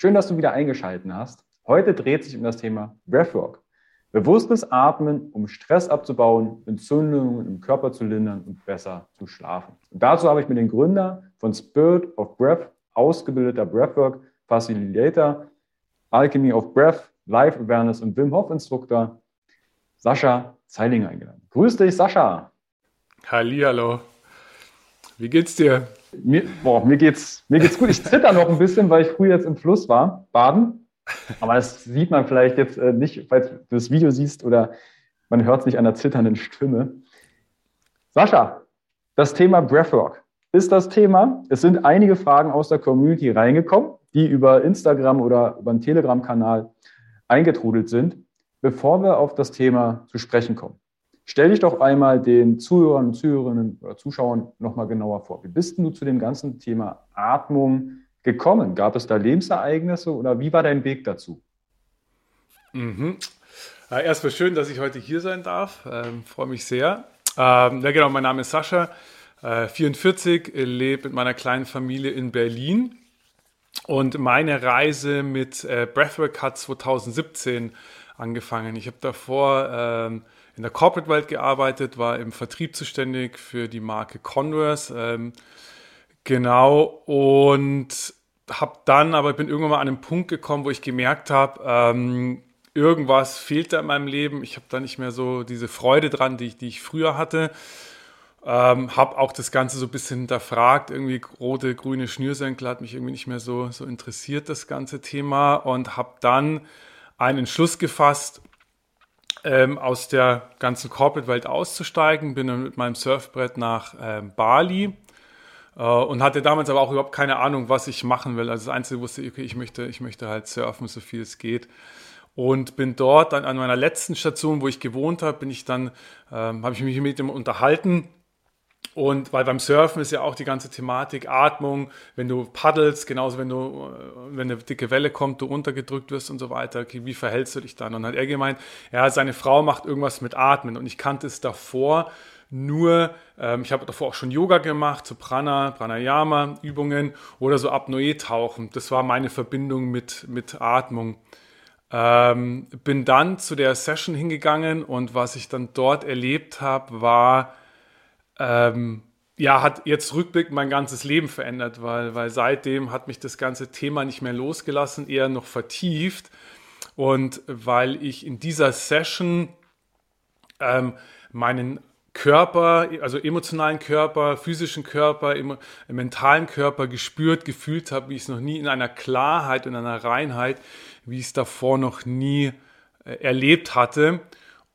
Schön, dass du wieder eingeschaltet hast. Heute dreht sich um das Thema Breathwork. Bewusstes Atmen, um Stress abzubauen, Entzündungen im Körper zu lindern und besser zu schlafen. Und dazu habe ich mir den Gründer von Spirit of Breath, ausgebildeter Breathwork Facilitator, Alchemy of Breath, Life Awareness und Wim Hof Instruktor Sascha Zeilinger eingeladen. Grüß dich, Sascha. Hallihallo. Wie geht's dir? Mir, boah, mir geht's, mir geht's gut. Ich zitter noch ein bisschen, weil ich früh jetzt im Fluss war, baden. Aber das sieht man vielleicht jetzt äh, nicht, falls du das Video siehst oder man hört es nicht an der zitternden Stimme. Sascha, das Thema Breathwork ist das Thema. Es sind einige Fragen aus der Community reingekommen, die über Instagram oder über einen Telegram-Kanal eingetrudelt sind, bevor wir auf das Thema zu sprechen kommen. Stell dich doch einmal den Zuhörern und Zuhörerinnen oder Zuschauern nochmal genauer vor. Wie bist du zu dem ganzen Thema Atmung gekommen? Gab es da Lebensereignisse oder wie war dein Weg dazu? Mhm. Ja, erstmal schön, dass ich heute hier sein darf. Ähm, Freue mich sehr. Ähm, ja, genau, mein Name ist Sascha, äh, 44, lebe mit meiner kleinen Familie in Berlin. Und meine Reise mit äh, Breathwork hat 2017 angefangen. Ich habe davor ähm, in der Corporate-Welt gearbeitet, war im Vertrieb zuständig für die Marke Converse. Ähm, genau, und habe dann, aber bin irgendwann mal an einen Punkt gekommen, wo ich gemerkt habe, ähm, irgendwas fehlt da in meinem Leben. Ich habe da nicht mehr so diese Freude dran, die ich, die ich früher hatte. Ähm, habe auch das Ganze so ein bisschen hinterfragt. Irgendwie rote, grüne Schnürsenkel hat mich irgendwie nicht mehr so, so interessiert, das ganze Thema. Und habe dann einen Entschluss gefasst, ähm, aus der ganzen Corporate-Welt auszusteigen. Bin dann mit meinem Surfbrett nach ähm, Bali äh, und hatte damals aber auch überhaupt keine Ahnung, was ich machen will. Also das Einzige wusste ich, okay, ich möchte, ich möchte halt surfen, so viel es geht und bin dort dann an meiner letzten Station, wo ich gewohnt habe, bin ich dann, ähm, habe ich mich mit ihm unterhalten und weil beim Surfen ist ja auch die ganze Thematik Atmung, wenn du paddelst, genauso wenn du, äh, wenn eine dicke Welle kommt, du runtergedrückt wirst und so weiter, okay, wie verhältst du dich dann? Und dann hat er gemeint, ja, seine Frau macht irgendwas mit Atmen und ich kannte es davor nur, ähm, ich habe davor auch schon Yoga gemacht, so Prana, Pranayama Übungen oder so Apnoe-Tauchen. Das war meine Verbindung mit, mit Atmung. Ähm, bin dann zu der Session hingegangen und was ich dann dort erlebt habe, war, ähm, ja, hat jetzt rückblickend mein ganzes Leben verändert, weil, weil seitdem hat mich das ganze Thema nicht mehr losgelassen, eher noch vertieft. Und weil ich in dieser Session ähm, meinen Körper, also emotionalen Körper, physischen Körper, mentalen Körper gespürt, gefühlt habe, wie ich es noch nie in einer Klarheit und einer Reinheit, wie ich es davor noch nie äh, erlebt hatte.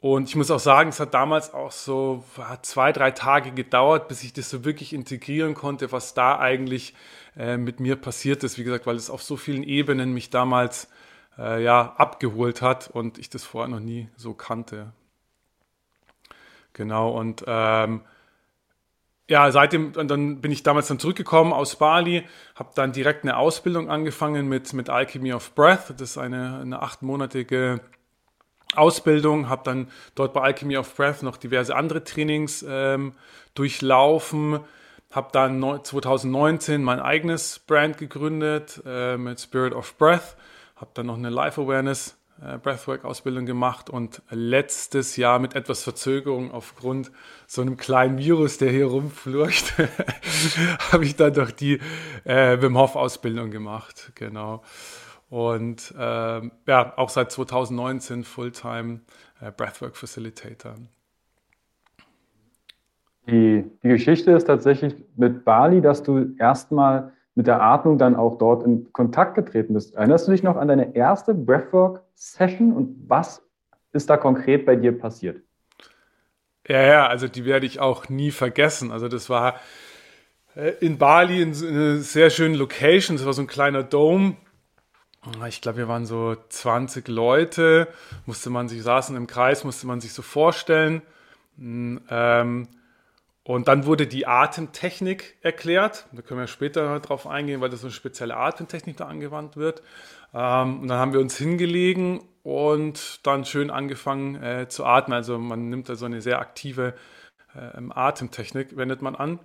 Und ich muss auch sagen, es hat damals auch so zwei, drei Tage gedauert, bis ich das so wirklich integrieren konnte, was da eigentlich äh, mit mir passiert ist. Wie gesagt, weil es auf so vielen Ebenen mich damals äh, ja abgeholt hat und ich das vorher noch nie so kannte. Genau, und ähm, ja, seitdem, dann bin ich damals dann zurückgekommen aus Bali, habe dann direkt eine Ausbildung angefangen mit, mit Alchemy of Breath. Das ist eine, eine achtmonatige Ausbildung, habe dann dort bei Alchemy of Breath noch diverse andere Trainings ähm, durchlaufen, habe dann 2019 mein eigenes Brand gegründet äh, mit Spirit of Breath, habe dann noch eine Life Awareness äh, Breathwork-Ausbildung gemacht und letztes Jahr mit etwas Verzögerung aufgrund so einem kleinen Virus, der hier rumflurcht, habe ich dann doch die äh, Wim Hof-Ausbildung gemacht. Genau. Und äh, ja, auch seit 2019 Fulltime äh, Breathwork Facilitator. Die, die Geschichte ist tatsächlich mit Bali, dass du erstmal mit der Atmung dann auch dort in Kontakt getreten bist. Erinnerst du dich noch an deine erste Breathwork-Session und was ist da konkret bei dir passiert? Ja, ja, also die werde ich auch nie vergessen. Also das war äh, in Bali in einer sehr schönen Location. Das war so ein kleiner Dome. Ich glaube, wir waren so 20 Leute. Musste man sich saßen im Kreis, musste man sich so vorstellen. Hm, ähm, und dann wurde die Atemtechnik erklärt. Da können wir später drauf eingehen, weil das so eine spezielle Atemtechnik da angewandt wird. Ähm, und dann haben wir uns hingelegen und dann schön angefangen äh, zu atmen. Also man nimmt da so eine sehr aktive äh, Atemtechnik, wendet man an.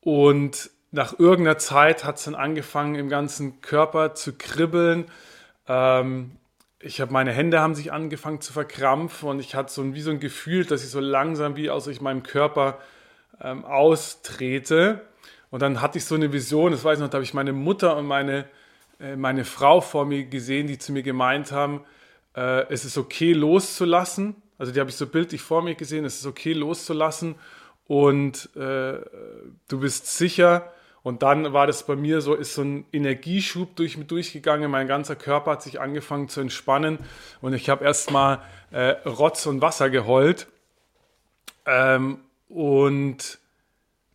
Und nach irgendeiner Zeit hat es dann angefangen, im ganzen Körper zu kribbeln. Ähm, ich habe meine Hände haben sich angefangen zu verkrampfen und ich hatte so ein, wie so ein Gefühl, dass ich so langsam wie aus meinem Körper ähm, austrete. Und dann hatte ich so eine Vision, das weiß ich noch, da habe ich meine Mutter und meine, äh, meine Frau vor mir gesehen, die zu mir gemeint haben, äh, es ist okay loszulassen. Also die habe ich so bildlich vor mir gesehen, es ist okay loszulassen und äh, du bist sicher, und dann war das bei mir so, ist so ein Energieschub durch mich durchgegangen. Mein ganzer Körper hat sich angefangen zu entspannen und ich habe erstmal äh, Rotz und Wasser geheult. Ähm, und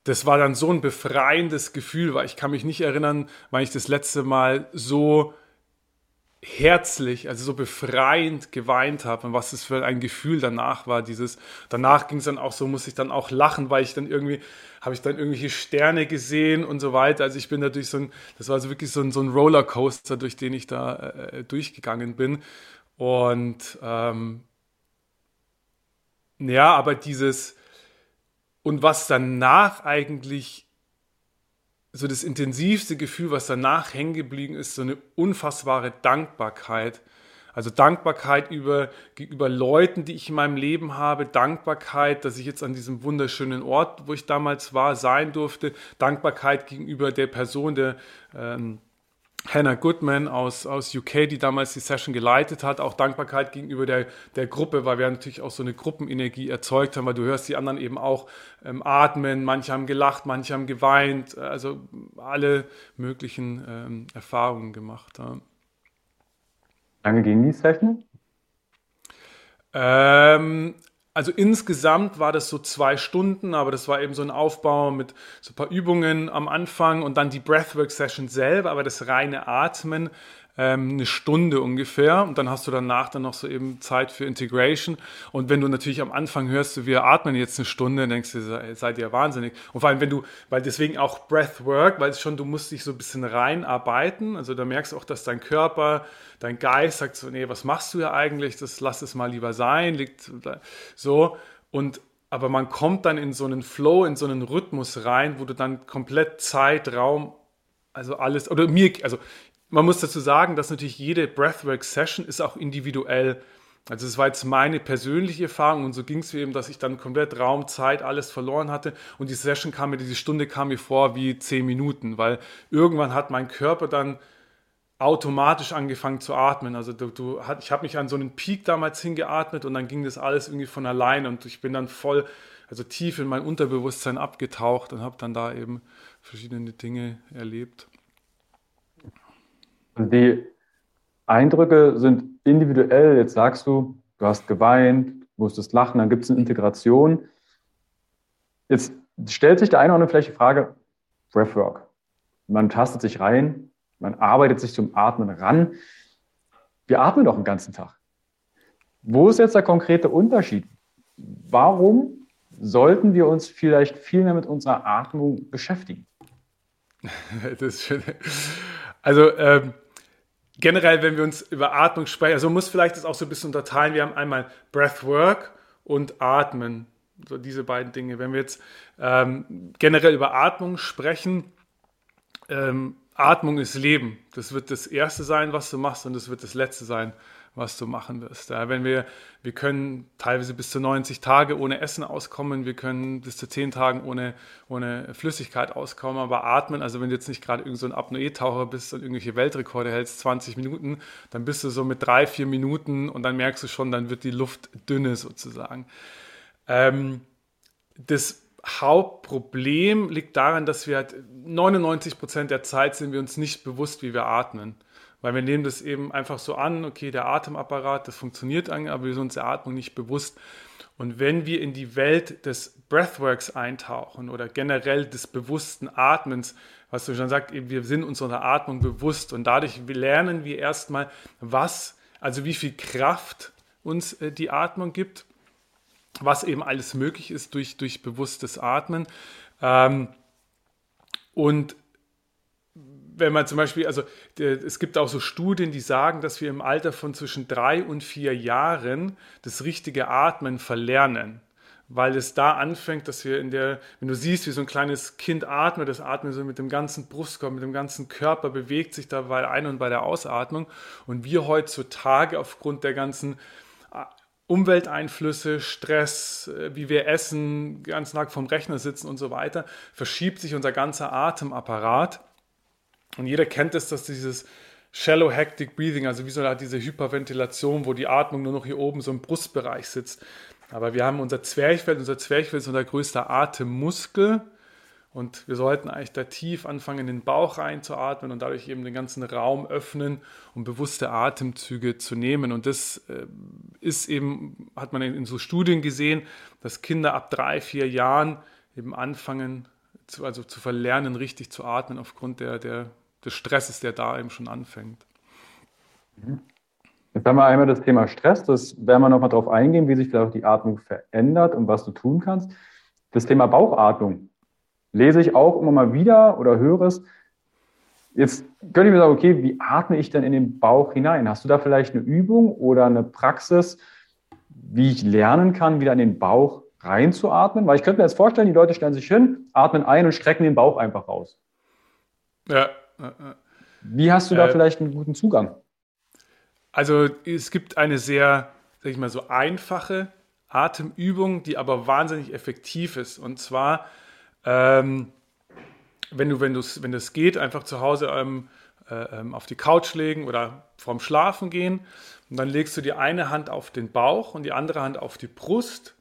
das war dann so ein befreiendes Gefühl, weil ich kann mich nicht erinnern, wann ich das letzte Mal so herzlich, also so befreiend geweint habe und was es für ein Gefühl danach war. Dieses, danach ging es dann auch so, muss ich dann auch lachen, weil ich dann irgendwie, habe ich dann irgendwelche Sterne gesehen und so weiter. Also ich bin durch so ein, das war so wirklich so ein, so ein Rollercoaster, durch den ich da äh, durchgegangen bin. Und ähm, ja, aber dieses, und was danach eigentlich so das intensivste Gefühl, was danach hängen geblieben ist, so eine unfassbare Dankbarkeit. Also Dankbarkeit über, gegenüber Leuten, die ich in meinem Leben habe, Dankbarkeit, dass ich jetzt an diesem wunderschönen Ort, wo ich damals war, sein durfte, Dankbarkeit gegenüber der Person, der ähm, Hannah Goodman aus, aus UK, die damals die Session geleitet hat, auch Dankbarkeit gegenüber der, der Gruppe, weil wir natürlich auch so eine Gruppenenergie erzeugt haben, weil du hörst die anderen eben auch ähm, atmen, manche haben gelacht, manche haben geweint, also alle möglichen ähm, Erfahrungen gemacht. Ja. Lange ging die Session? Ähm, also insgesamt war das so zwei Stunden, aber das war eben so ein Aufbau mit so ein paar Übungen am Anfang und dann die Breathwork-Session selber, aber das reine Atmen ähm, eine Stunde ungefähr. Und dann hast du danach dann noch so eben Zeit für Integration. Und wenn du natürlich am Anfang hörst, wir atmen jetzt eine Stunde, dann denkst du, seid ihr wahnsinnig. Und vor allem wenn du, weil deswegen auch Breathwork, weil es schon, du musst dich so ein bisschen reinarbeiten, also da merkst du auch, dass dein Körper, dein Geist sagt so, nee, was machst du ja eigentlich, das lass es mal lieber sein, liegt so. Und aber man kommt dann in so einen Flow, in so einen Rhythmus rein, wo du dann komplett Zeit, Raum, also alles, oder mir, also man muss dazu sagen, dass natürlich jede Breathwork-Session ist auch individuell. Also es war jetzt meine persönliche Erfahrung und so ging es mir eben, dass ich dann komplett Raum, Zeit, alles verloren hatte und die Session kam mir, diese Stunde kam mir vor wie zehn Minuten, weil irgendwann hat mein Körper dann automatisch angefangen zu atmen. Also du, du, ich habe mich an so einen Peak damals hingeatmet und dann ging das alles irgendwie von alleine und ich bin dann voll, also tief in mein Unterbewusstsein abgetaucht und habe dann da eben verschiedene Dinge erlebt. Die Eindrücke sind individuell. Jetzt sagst du, du hast geweint, musstest lachen, dann gibt es eine Integration. Jetzt stellt sich der eine oder andere vielleicht die Frage, Breathwork. Man tastet sich rein, man arbeitet sich zum Atmen ran. Wir atmen doch den ganzen Tag. Wo ist jetzt der konkrete Unterschied? Warum sollten wir uns vielleicht viel mehr mit unserer Atmung beschäftigen? das ist schön. Also ähm, generell, wenn wir uns über Atmung sprechen, also man muss vielleicht das auch so ein bisschen unterteilen. Wir haben einmal Breathwork und Atmen. So diese beiden Dinge. Wenn wir jetzt ähm, generell über Atmung sprechen, ähm, Atmung ist Leben. Das wird das Erste sein, was du machst und das wird das Letzte sein, was du machen wirst. Ja, wenn wir, wir können teilweise bis zu 90 Tage ohne Essen auskommen, wir können bis zu 10 Tagen ohne, ohne Flüssigkeit auskommen, aber atmen, also wenn du jetzt nicht gerade irgend so ein Apnoe-Taucher bist und irgendwelche Weltrekorde hältst, 20 Minuten, dann bist du so mit drei, vier Minuten und dann merkst du schon, dann wird die Luft dünne sozusagen. Ähm, das Hauptproblem liegt daran, dass wir halt 99 Prozent der Zeit sind wir uns nicht bewusst, wie wir atmen. Weil wir nehmen das eben einfach so an, okay, der Atemapparat, das funktioniert aber wir sind uns der Atmung nicht bewusst. Und wenn wir in die Welt des Breathworks eintauchen oder generell des bewussten Atmens, was du schon sagst, wir sind unserer Atmung bewusst und dadurch lernen wir erstmal, was, also wie viel Kraft uns äh, die Atmung gibt, was eben alles möglich ist durch, durch bewusstes Atmen. Ähm, und wenn man zum Beispiel, also es gibt auch so Studien, die sagen, dass wir im Alter von zwischen drei und vier Jahren das richtige Atmen verlernen. Weil es da anfängt, dass wir in der, wenn du siehst, wie so ein kleines Kind atmet, das atmet so mit dem ganzen Brustkorb, mit dem ganzen Körper, bewegt sich da bei Ein- und bei der Ausatmung. Und wir heutzutage aufgrund der ganzen äh, Umwelteinflüsse, Stress, äh, wie wir essen, ganz Tag vom Rechner sitzen und so weiter, verschiebt sich unser ganzer Atemapparat und jeder kennt es, dass dieses Shallow Hectic Breathing, also wie so eine diese Hyperventilation, wo die Atmung nur noch hier oben so im Brustbereich sitzt. Aber wir haben unser Zwerchfell, unser Zwerchfell ist unser größter Atemmuskel. Und wir sollten eigentlich da tief anfangen, in den Bauch reinzuatmen und dadurch eben den ganzen Raum öffnen, um bewusste Atemzüge zu nehmen. Und das äh, ist eben, hat man in so Studien gesehen, dass Kinder ab drei, vier Jahren eben anfangen, zu, also zu verlernen, richtig zu atmen aufgrund der, der des Stresses, der da eben schon anfängt. Jetzt haben wir einmal das Thema Stress, das werden wir nochmal darauf eingehen, wie sich vielleicht auch die Atmung verändert und was du tun kannst. Das Thema Bauchatmung lese ich auch immer mal wieder oder höre es. Jetzt könnte ich mir sagen, okay, wie atme ich denn in den Bauch hinein? Hast du da vielleicht eine Übung oder eine Praxis, wie ich lernen kann, wieder in den Bauch reinzuatmen? Weil ich könnte mir jetzt vorstellen, die Leute stellen sich hin, atmen ein und strecken den Bauch einfach raus. Ja, wie hast du da äh, vielleicht einen guten Zugang? Also es gibt eine sehr, sag ich mal, so einfache Atemübung, die aber wahnsinnig effektiv ist. Und zwar, ähm, wenn du, wenn du, wenn das geht, einfach zu Hause ähm, äh, ähm, auf die Couch legen oder vorm Schlafen gehen. Und dann legst du die eine Hand auf den Bauch und die andere Hand auf die Brust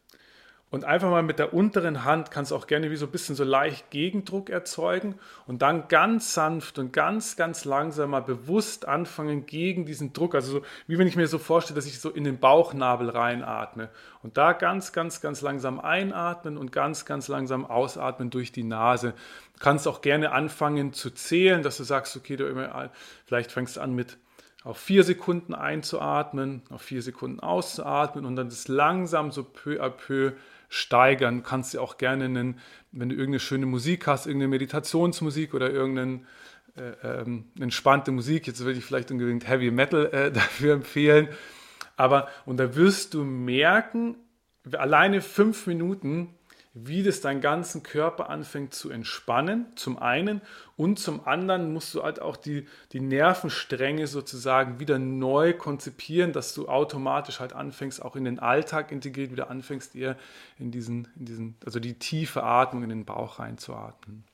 und einfach mal mit der unteren Hand kannst du auch gerne wie so ein bisschen so leicht Gegendruck erzeugen und dann ganz sanft und ganz, ganz langsam mal bewusst anfangen gegen diesen Druck. Also so, wie wenn ich mir so vorstelle, dass ich so in den Bauchnabel reinatme. Und da ganz, ganz, ganz langsam einatmen und ganz, ganz langsam ausatmen durch die Nase. Du kannst auch gerne anfangen zu zählen, dass du sagst, okay, du immer, vielleicht fängst du an mit auf vier Sekunden einzuatmen, auf vier Sekunden auszuatmen und dann das langsam so peu à peu steigern. Du kannst dir auch gerne, einen, wenn du irgendeine schöne Musik hast, irgendeine Meditationsmusik oder irgendeine äh, ähm, entspannte Musik, jetzt würde ich vielleicht unbedingt Heavy Metal äh, dafür empfehlen, aber und da wirst du merken, alleine fünf Minuten wie das deinen ganzen Körper anfängt zu entspannen, zum einen, und zum anderen musst du halt auch die, die Nervenstränge sozusagen wieder neu konzipieren, dass du automatisch halt anfängst, auch in den Alltag integriert wieder anfängst, eher in diesen, in diesen, also die tiefe Atmung in den Bauch reinzuatmen.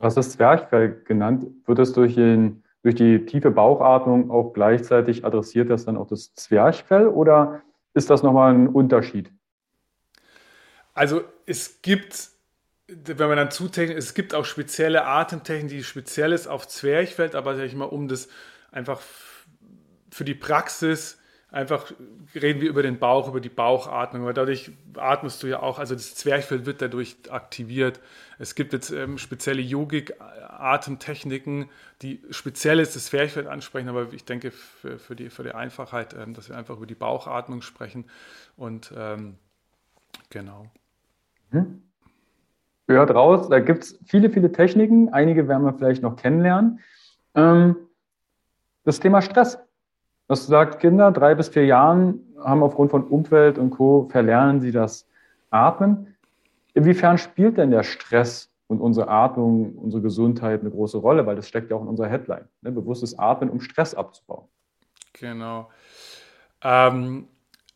Du hast das Zwerchfell genannt. Wird das durch, den, durch die tiefe Bauchatmung auch gleichzeitig adressiert, das dann auch das Zwerchfell oder ist das nochmal ein Unterschied? Also es gibt, wenn man dann zutechnisch, es gibt auch spezielle Atemtechniken, die speziell ist auf Zwerchfeld, aber sag ich mal, um das einfach für die Praxis einfach reden wir über den Bauch, über die Bauchatmung, weil dadurch atmest du ja auch, also das Zwerchfell wird dadurch aktiviert. Es gibt jetzt ähm, spezielle Yogik-Atemtechniken, die speziell ist das Zwerchfell ansprechen, aber ich denke für, für, die, für die Einfachheit, ähm, dass wir einfach über die Bauchatmung sprechen und ähm, Genau. Hm? Gehört raus, da gibt es viele, viele Techniken. Einige werden wir vielleicht noch kennenlernen. Ähm, das Thema Stress. Das sagt, Kinder drei bis vier Jahren haben aufgrund von Umwelt und Co. verlernen sie das Atmen. Inwiefern spielt denn der Stress und unsere Atmung, unsere Gesundheit eine große Rolle? Weil das steckt ja auch in unserer Headline. Ne? Bewusstes Atmen, um Stress abzubauen. Genau. Ähm,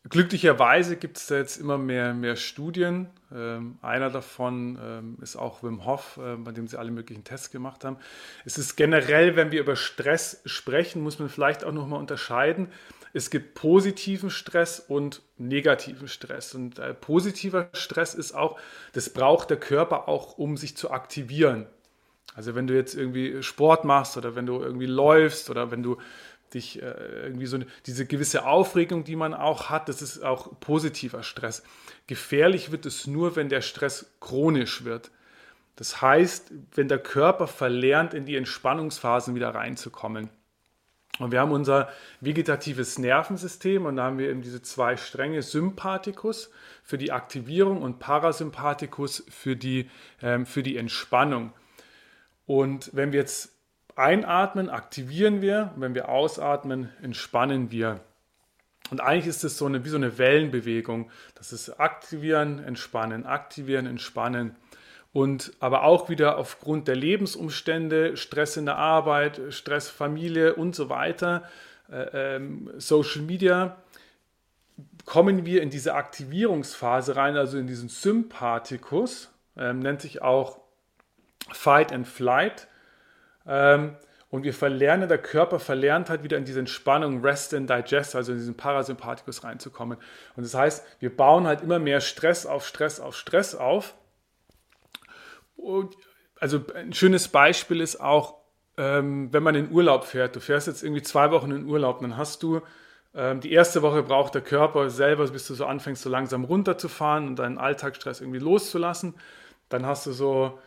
glücklicherweise gibt es da jetzt immer mehr, mehr Studien. Ähm, einer davon ähm, ist auch Wim Hof, äh, bei dem sie alle möglichen Tests gemacht haben. Es ist generell, wenn wir über Stress sprechen, muss man vielleicht auch nochmal unterscheiden. Es gibt positiven Stress und negativen Stress. Und äh, positiver Stress ist auch, das braucht der Körper auch, um sich zu aktivieren. Also wenn du jetzt irgendwie Sport machst oder wenn du irgendwie läufst oder wenn du dich äh, irgendwie so diese gewisse Aufregung, die man auch hat, das ist auch positiver Stress. Gefährlich wird es nur, wenn der Stress chronisch wird. Das heißt, wenn der Körper verlernt, in die Entspannungsphasen wieder reinzukommen. Und wir haben unser vegetatives Nervensystem und da haben wir eben diese zwei Stränge, Sympathikus für die Aktivierung und Parasympathikus für die, ähm, für die Entspannung. Und wenn wir jetzt einatmen, aktivieren wir. Und wenn wir ausatmen, entspannen wir. Und eigentlich ist es so eine, wie so eine Wellenbewegung. Das ist aktivieren, entspannen, aktivieren, entspannen. Und aber auch wieder aufgrund der Lebensumstände, Stress in der Arbeit, Stress Familie und so weiter, äh, ähm, Social Media, kommen wir in diese Aktivierungsphase rein, also in diesen Sympathikus, äh, nennt sich auch Fight and Flight. Ähm, und wir verlernen, der Körper verlernt halt wieder in diese Entspannung, Rest and Digest, also in diesen Parasympathikus reinzukommen. Und das heißt, wir bauen halt immer mehr Stress auf Stress auf Stress auf. Und also ein schönes Beispiel ist auch, ähm, wenn man in Urlaub fährt. Du fährst jetzt irgendwie zwei Wochen in Urlaub, dann hast du ähm, die erste Woche braucht der Körper selber, bis du so anfängst, so langsam runterzufahren und deinen Alltagsstress irgendwie loszulassen. Dann hast du so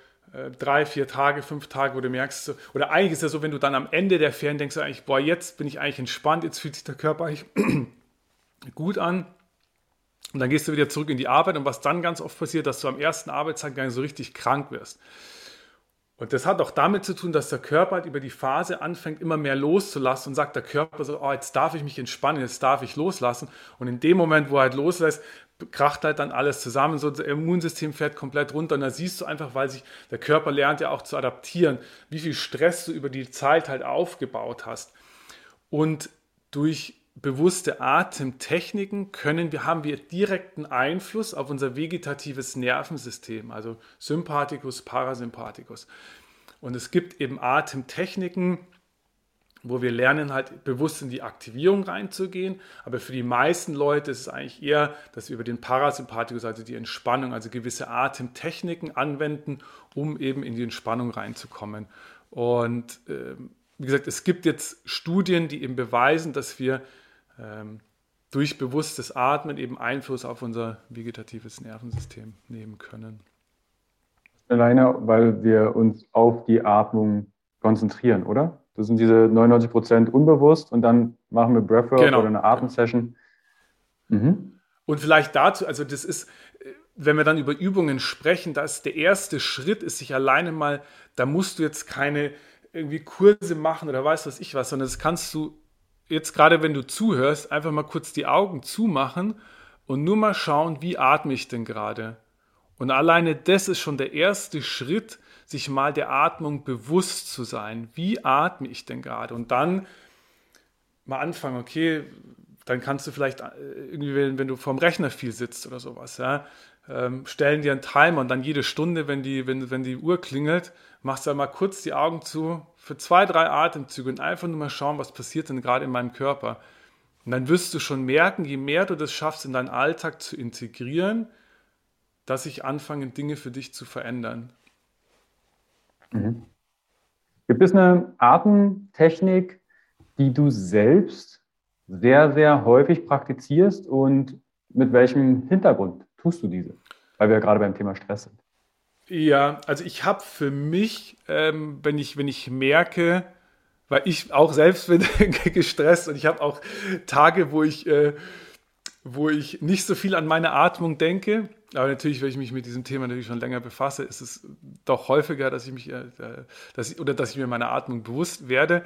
drei, vier Tage, fünf Tage, wo du merkst, oder eigentlich ist es ja so, wenn du dann am Ende der Ferien denkst, eigentlich, boah, jetzt bin ich eigentlich entspannt, jetzt fühlt sich der Körper eigentlich gut an. Und dann gehst du wieder zurück in die Arbeit und was dann ganz oft passiert, dass du am ersten Arbeitstag gar nicht so richtig krank wirst. Und das hat auch damit zu tun, dass der Körper halt über die Phase anfängt, immer mehr loszulassen und sagt der Körper so, oh, jetzt darf ich mich entspannen, jetzt darf ich loslassen. Und in dem Moment, wo er halt loslässt, kracht halt dann alles zusammen, so das Immunsystem fährt komplett runter und da siehst du einfach, weil sich der Körper lernt ja auch zu adaptieren, wie viel Stress du über die Zeit halt aufgebaut hast. Und durch bewusste Atemtechniken können wir, haben wir direkten Einfluss auf unser vegetatives Nervensystem, also Sympathikus, Parasympathikus. Und es gibt eben Atemtechniken, wo wir lernen halt bewusst in die Aktivierung reinzugehen. Aber für die meisten Leute ist es eigentlich eher, dass wir über den Parasympathikus, also die Entspannung, also gewisse Atemtechniken anwenden, um eben in die Entspannung reinzukommen. Und äh, wie gesagt, es gibt jetzt Studien, die eben beweisen, dass wir ähm, durch bewusstes Atmen eben Einfluss auf unser vegetatives Nervensystem nehmen können. Alleine, weil wir uns auf die Atmung konzentrieren, oder? Das sind diese 99 Prozent unbewusst und dann machen wir Breathwork genau. oder eine Atemsession. Mhm. Und vielleicht dazu, also das ist, wenn wir dann über Übungen sprechen, da ist der erste Schritt, ist sich alleine mal, da musst du jetzt keine irgendwie Kurse machen oder weißt was ich was, sondern das kannst du jetzt gerade, wenn du zuhörst, einfach mal kurz die Augen zumachen und nur mal schauen, wie atme ich denn gerade. Und alleine das ist schon der erste Schritt, sich mal der Atmung bewusst zu sein. Wie atme ich denn gerade? Und dann mal anfangen, okay, dann kannst du vielleicht äh, irgendwie, wenn, du vorm Rechner viel sitzt oder sowas, ja, ähm, stellen dir einen Timer und dann jede Stunde, wenn die, wenn, wenn die Uhr klingelt, machst du mal kurz die Augen zu für zwei, drei Atemzüge und einfach nur mal schauen, was passiert denn gerade in meinem Körper. Und dann wirst du schon merken, je mehr du das schaffst, in deinen Alltag zu integrieren, dass sich anfangen, Dinge für dich zu verändern. Mhm. Gibt es eine Atemtechnik, die du selbst sehr, sehr häufig praktizierst und mit welchem Hintergrund tust du diese? Weil wir ja gerade beim Thema Stress sind. Ja, also ich habe für mich, ähm, wenn, ich, wenn ich merke, weil ich auch selbst bin gestresst und ich habe auch Tage, wo ich äh, wo ich nicht so viel an meine Atmung denke. Aber natürlich, wenn ich mich mit diesem Thema natürlich schon länger befasse, ist es doch häufiger, dass ich mich, äh, dass ich, oder dass ich mir meiner Atmung bewusst werde.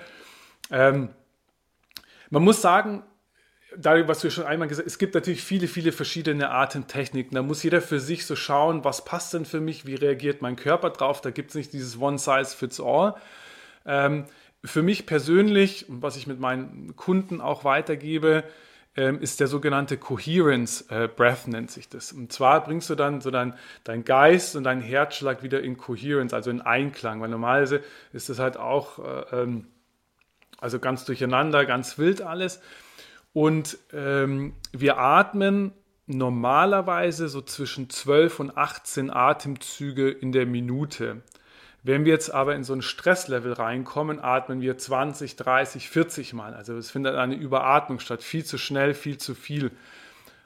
Ähm, man muss sagen, darüber, was du schon einmal gesagt hast, es gibt natürlich viele, viele verschiedene Atemtechniken. Da muss jeder für sich so schauen, was passt denn für mich, wie reagiert mein Körper drauf. Da gibt es nicht dieses One Size Fits All. Ähm, für mich persönlich, was ich mit meinen Kunden auch weitergebe, ist der sogenannte Coherence äh, Breath, nennt sich das. Und zwar bringst du dann so dein, dein Geist und dein Herzschlag wieder in Coherence, also in Einklang, weil normalerweise ist das halt auch äh, ähm, also ganz durcheinander, ganz wild alles. Und ähm, wir atmen normalerweise so zwischen 12 und 18 Atemzüge in der Minute. Wenn wir jetzt aber in so ein Stresslevel reinkommen, atmen wir 20, 30, 40 Mal. Also es findet eine Überatmung statt. Viel zu schnell, viel zu viel.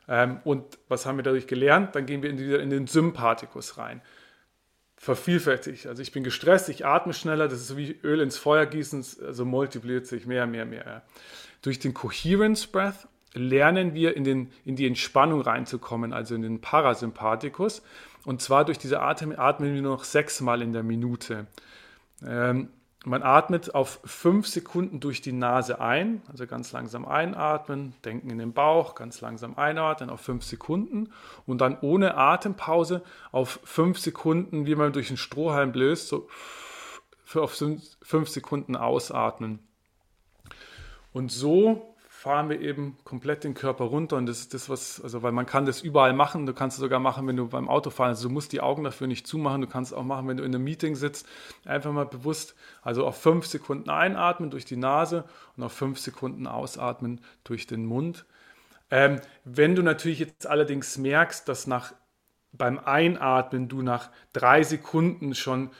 Ähm, und was haben wir dadurch gelernt? Dann gehen wir die, in den Sympathikus rein. Vervielfältigt. Also ich bin gestresst, ich atme schneller, das ist so wie Öl ins Feuer gießen, also multipliziert sich mehr, mehr, mehr. Durch den Coherence Breath lernen wir in, den, in die Entspannung reinzukommen, also in den Parasympathikus. Und zwar durch diese Atem atmen wir nur noch sechsmal in der Minute. Ähm, man atmet auf fünf Sekunden durch die Nase ein, also ganz langsam einatmen, denken in den Bauch, ganz langsam einatmen auf fünf Sekunden und dann ohne Atempause auf fünf Sekunden, wie man durch einen Strohhalm blößt, so für auf fünf Sekunden ausatmen. Und so fahren wir eben komplett den Körper runter und das ist das, was, also weil man kann das überall machen, du kannst es sogar machen, wenn du beim Autofahren, also du musst die Augen dafür nicht zumachen, du kannst es auch machen, wenn du in einem Meeting sitzt, einfach mal bewusst, also auf fünf Sekunden einatmen durch die Nase und auf fünf Sekunden ausatmen durch den Mund. Ähm, wenn du natürlich jetzt allerdings merkst, dass nach beim Einatmen du nach drei Sekunden schon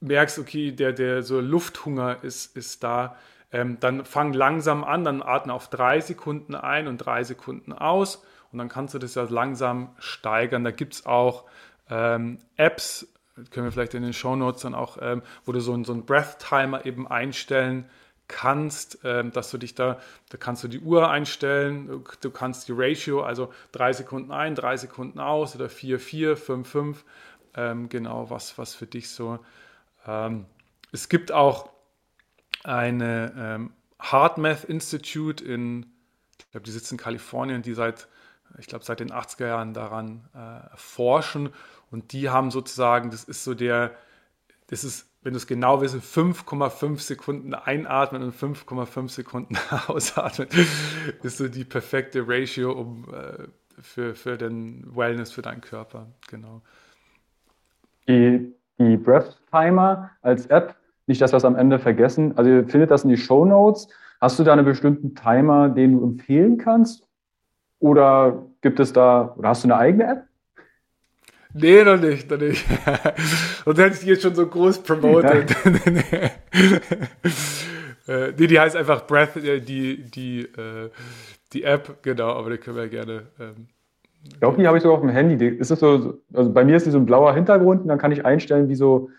merkst, okay, der, der so Lufthunger ist, ist da, ähm, dann fang langsam an, dann atme auf drei Sekunden ein und drei Sekunden aus und dann kannst du das ja langsam steigern. Da gibt es auch ähm, Apps, können wir vielleicht in den Show Notes dann auch, ähm, wo du so, einen, so einen Breath-Timer eben einstellen kannst, ähm, dass du dich da, da kannst du die Uhr einstellen, du kannst die Ratio, also drei Sekunden ein, drei Sekunden aus oder vier, vier, fünf, fünf, ähm, genau was, was für dich so. Ähm, es gibt auch eine ähm, Hard Math Institute in, ich glaube, die sitzt in Kalifornien, die seit, ich glaube, seit den 80er Jahren daran äh, forschen. Und die haben sozusagen, das ist so der, das ist, wenn du es genau wissen, 5,5 Sekunden einatmen und 5,5 Sekunden ausatmen, ist so die perfekte Ratio um, äh, für, für den Wellness, für deinen Körper. Genau. Die, die Breath Timer als App nicht, dass wir es am Ende vergessen. Also ihr findet das in die Show Notes. Hast du da einen bestimmten Timer, den du empfehlen kannst? Oder gibt es da, oder hast du eine eigene App? Nee, noch nicht, noch nicht. Und hätte ich die jetzt schon so groß promotet. Äh, nee, die heißt einfach Breath, äh, die, die, äh, die App, genau, aber die können wir gerne. Ähm, ich glaube, die habe ich sogar auf dem Handy. ist das so, also bei mir ist die so ein blauer Hintergrund und dann kann ich einstellen, wie so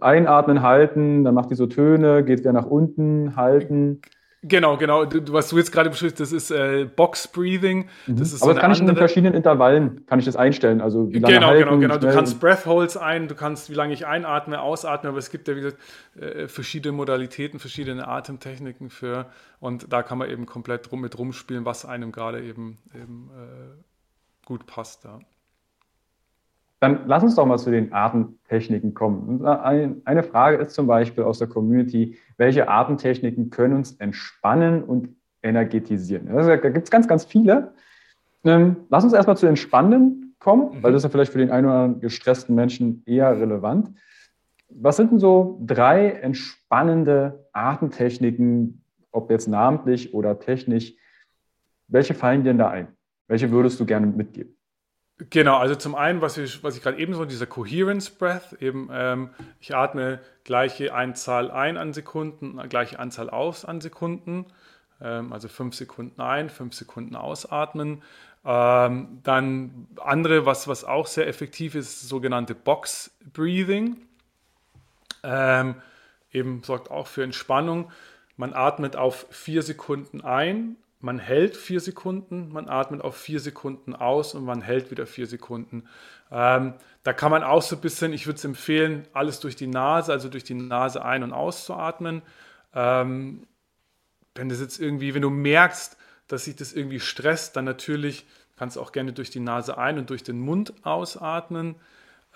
einatmen, halten, dann macht die so Töne, geht wieder nach unten, halten. Genau, genau. Du, was du jetzt gerade beschriftest, das ist äh, Box Breathing. Mhm. Das ist Aber so das kann ich in verschiedenen Intervallen kann ich das einstellen. Also wie lange genau, halten, genau, genau. Du kannst Breath Holds ein, du kannst, wie lange ich einatme, ausatme. Aber es gibt ja wie gesagt äh, verschiedene Modalitäten, verschiedene Atemtechniken für. Und da kann man eben komplett rum, mit rumspielen, was einem gerade eben, eben äh, gut passt. Ja. Dann lass uns doch mal zu den Atemtechniken kommen. Eine Frage ist zum Beispiel aus der Community, welche Atemtechniken können uns entspannen und energetisieren? Also, da gibt es ganz, ganz viele. Ähm, lass uns erstmal zu Entspannen kommen, mhm. weil das ist ja vielleicht für den einen oder anderen gestressten Menschen eher relevant. Was sind denn so drei entspannende Atemtechniken, ob jetzt namentlich oder technisch? Welche fallen dir denn da ein? Welche würdest du gerne mitgeben? Genau, also zum einen, was ich, was ich gerade eben so, dieser Coherence Breath, eben ähm, ich atme gleiche Anzahl ein an Sekunden, gleiche Anzahl aus an Sekunden, ähm, also fünf Sekunden ein, fünf Sekunden ausatmen. Ähm, dann andere, was, was auch sehr effektiv ist, sogenannte Box Breathing. Ähm, eben sorgt auch für Entspannung. Man atmet auf vier Sekunden ein, man hält vier Sekunden, man atmet auf vier Sekunden aus und man hält wieder vier Sekunden. Ähm, da kann man auch so ein bisschen, ich würde es empfehlen, alles durch die Nase, also durch die Nase ein- und auszuatmen. Ähm, wenn das jetzt irgendwie, wenn du merkst, dass sich das irgendwie stresst, dann natürlich kannst du auch gerne durch die Nase ein- und durch den Mund ausatmen.